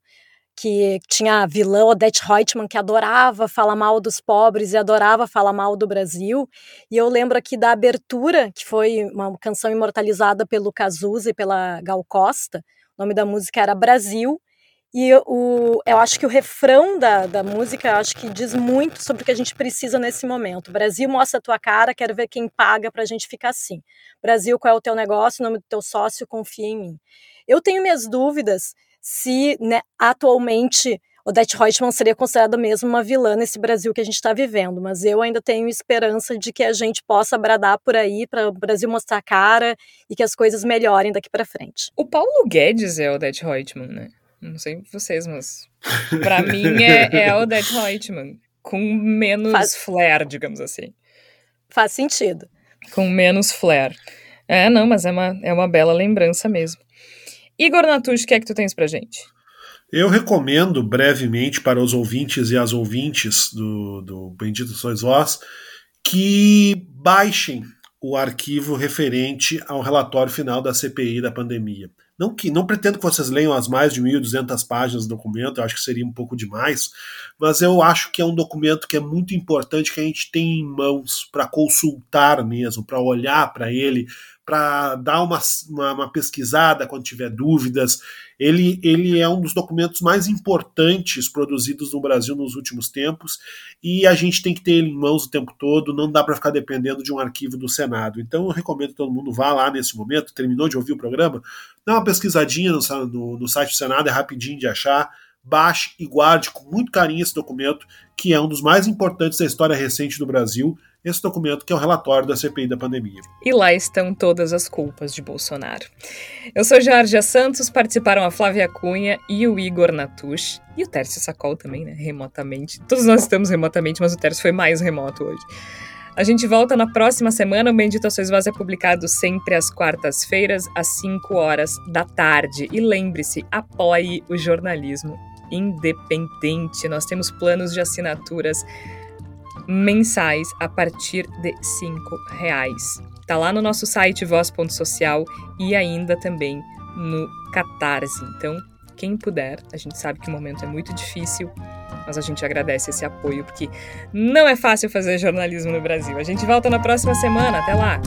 que tinha a vilã Odette Reutemann, que adorava falar mal dos pobres e adorava falar mal do Brasil. E eu lembro aqui da abertura, que foi uma canção imortalizada pelo Cazuza e pela Gal Costa. O nome da música era Brasil. E o, eu acho que o refrão da, da música acho que diz muito sobre o que a gente precisa nesse momento. Brasil, mostra a tua cara, quero ver quem paga para a gente ficar assim. Brasil, qual é o teu negócio, o nome do teu sócio, confia em mim. Eu tenho minhas dúvidas se né, atualmente Odette Reutemann seria considerada mesmo uma vilã nesse Brasil que a gente está vivendo, mas eu ainda tenho esperança de que a gente possa bradar por aí para o Brasil mostrar a cara e que as coisas melhorem daqui para frente.
O Paulo Guedes é Odette Reutemann, né? Não sei vocês, mas para mim é, é Odette Reutemann com menos Faz... flair, digamos assim.
Faz sentido.
Com menos flair. É, não, mas é uma, é uma bela lembrança mesmo. Igor Natush, o que é que tu tens pra gente?
Eu recomendo brevemente para os ouvintes e as ouvintes do, do Bendito Sois Vós que baixem o arquivo referente ao relatório final da CPI da pandemia. Não que não pretendo que vocês leiam as mais de 1.200 páginas do documento, eu acho que seria um pouco demais, mas eu acho que é um documento que é muito importante que a gente tem em mãos para consultar mesmo, para olhar para ele, para dar uma, uma, uma, pesquisada quando tiver dúvidas. Ele, ele é um dos documentos mais importantes produzidos no Brasil nos últimos tempos e a gente tem que ter ele em mãos o tempo todo, não dá para ficar dependendo de um arquivo do Senado. Então eu recomendo que todo mundo vá lá nesse momento, terminou de ouvir o programa, dá uma pesquisadinha no, no, no site do Senado, é rapidinho de achar baixe e guarde com muito carinho esse documento, que é um dos mais importantes da história recente do Brasil esse documento que é o relatório da CPI da pandemia.
E lá estão todas as culpas de Bolsonaro. Eu sou Jorge Santos, participaram a Flávia Cunha e o Igor Natush, e o Tércio Sacol também, né, remotamente. Todos nós estamos remotamente, mas o Tércio foi mais remoto hoje. A gente volta na próxima semana. O Bendito Sois Voz é publicado sempre às quartas-feiras, às 5 horas da tarde. E lembre-se, apoie o jornalismo independente. Nós temos planos de assinaturas mensais a partir de cinco reais. Tá lá no nosso site voz.social e ainda também no Catarse. Então, quem puder, a gente sabe que o momento é muito difícil, mas a gente agradece esse apoio porque não é fácil fazer jornalismo no Brasil. A gente volta na próxima semana. Até lá.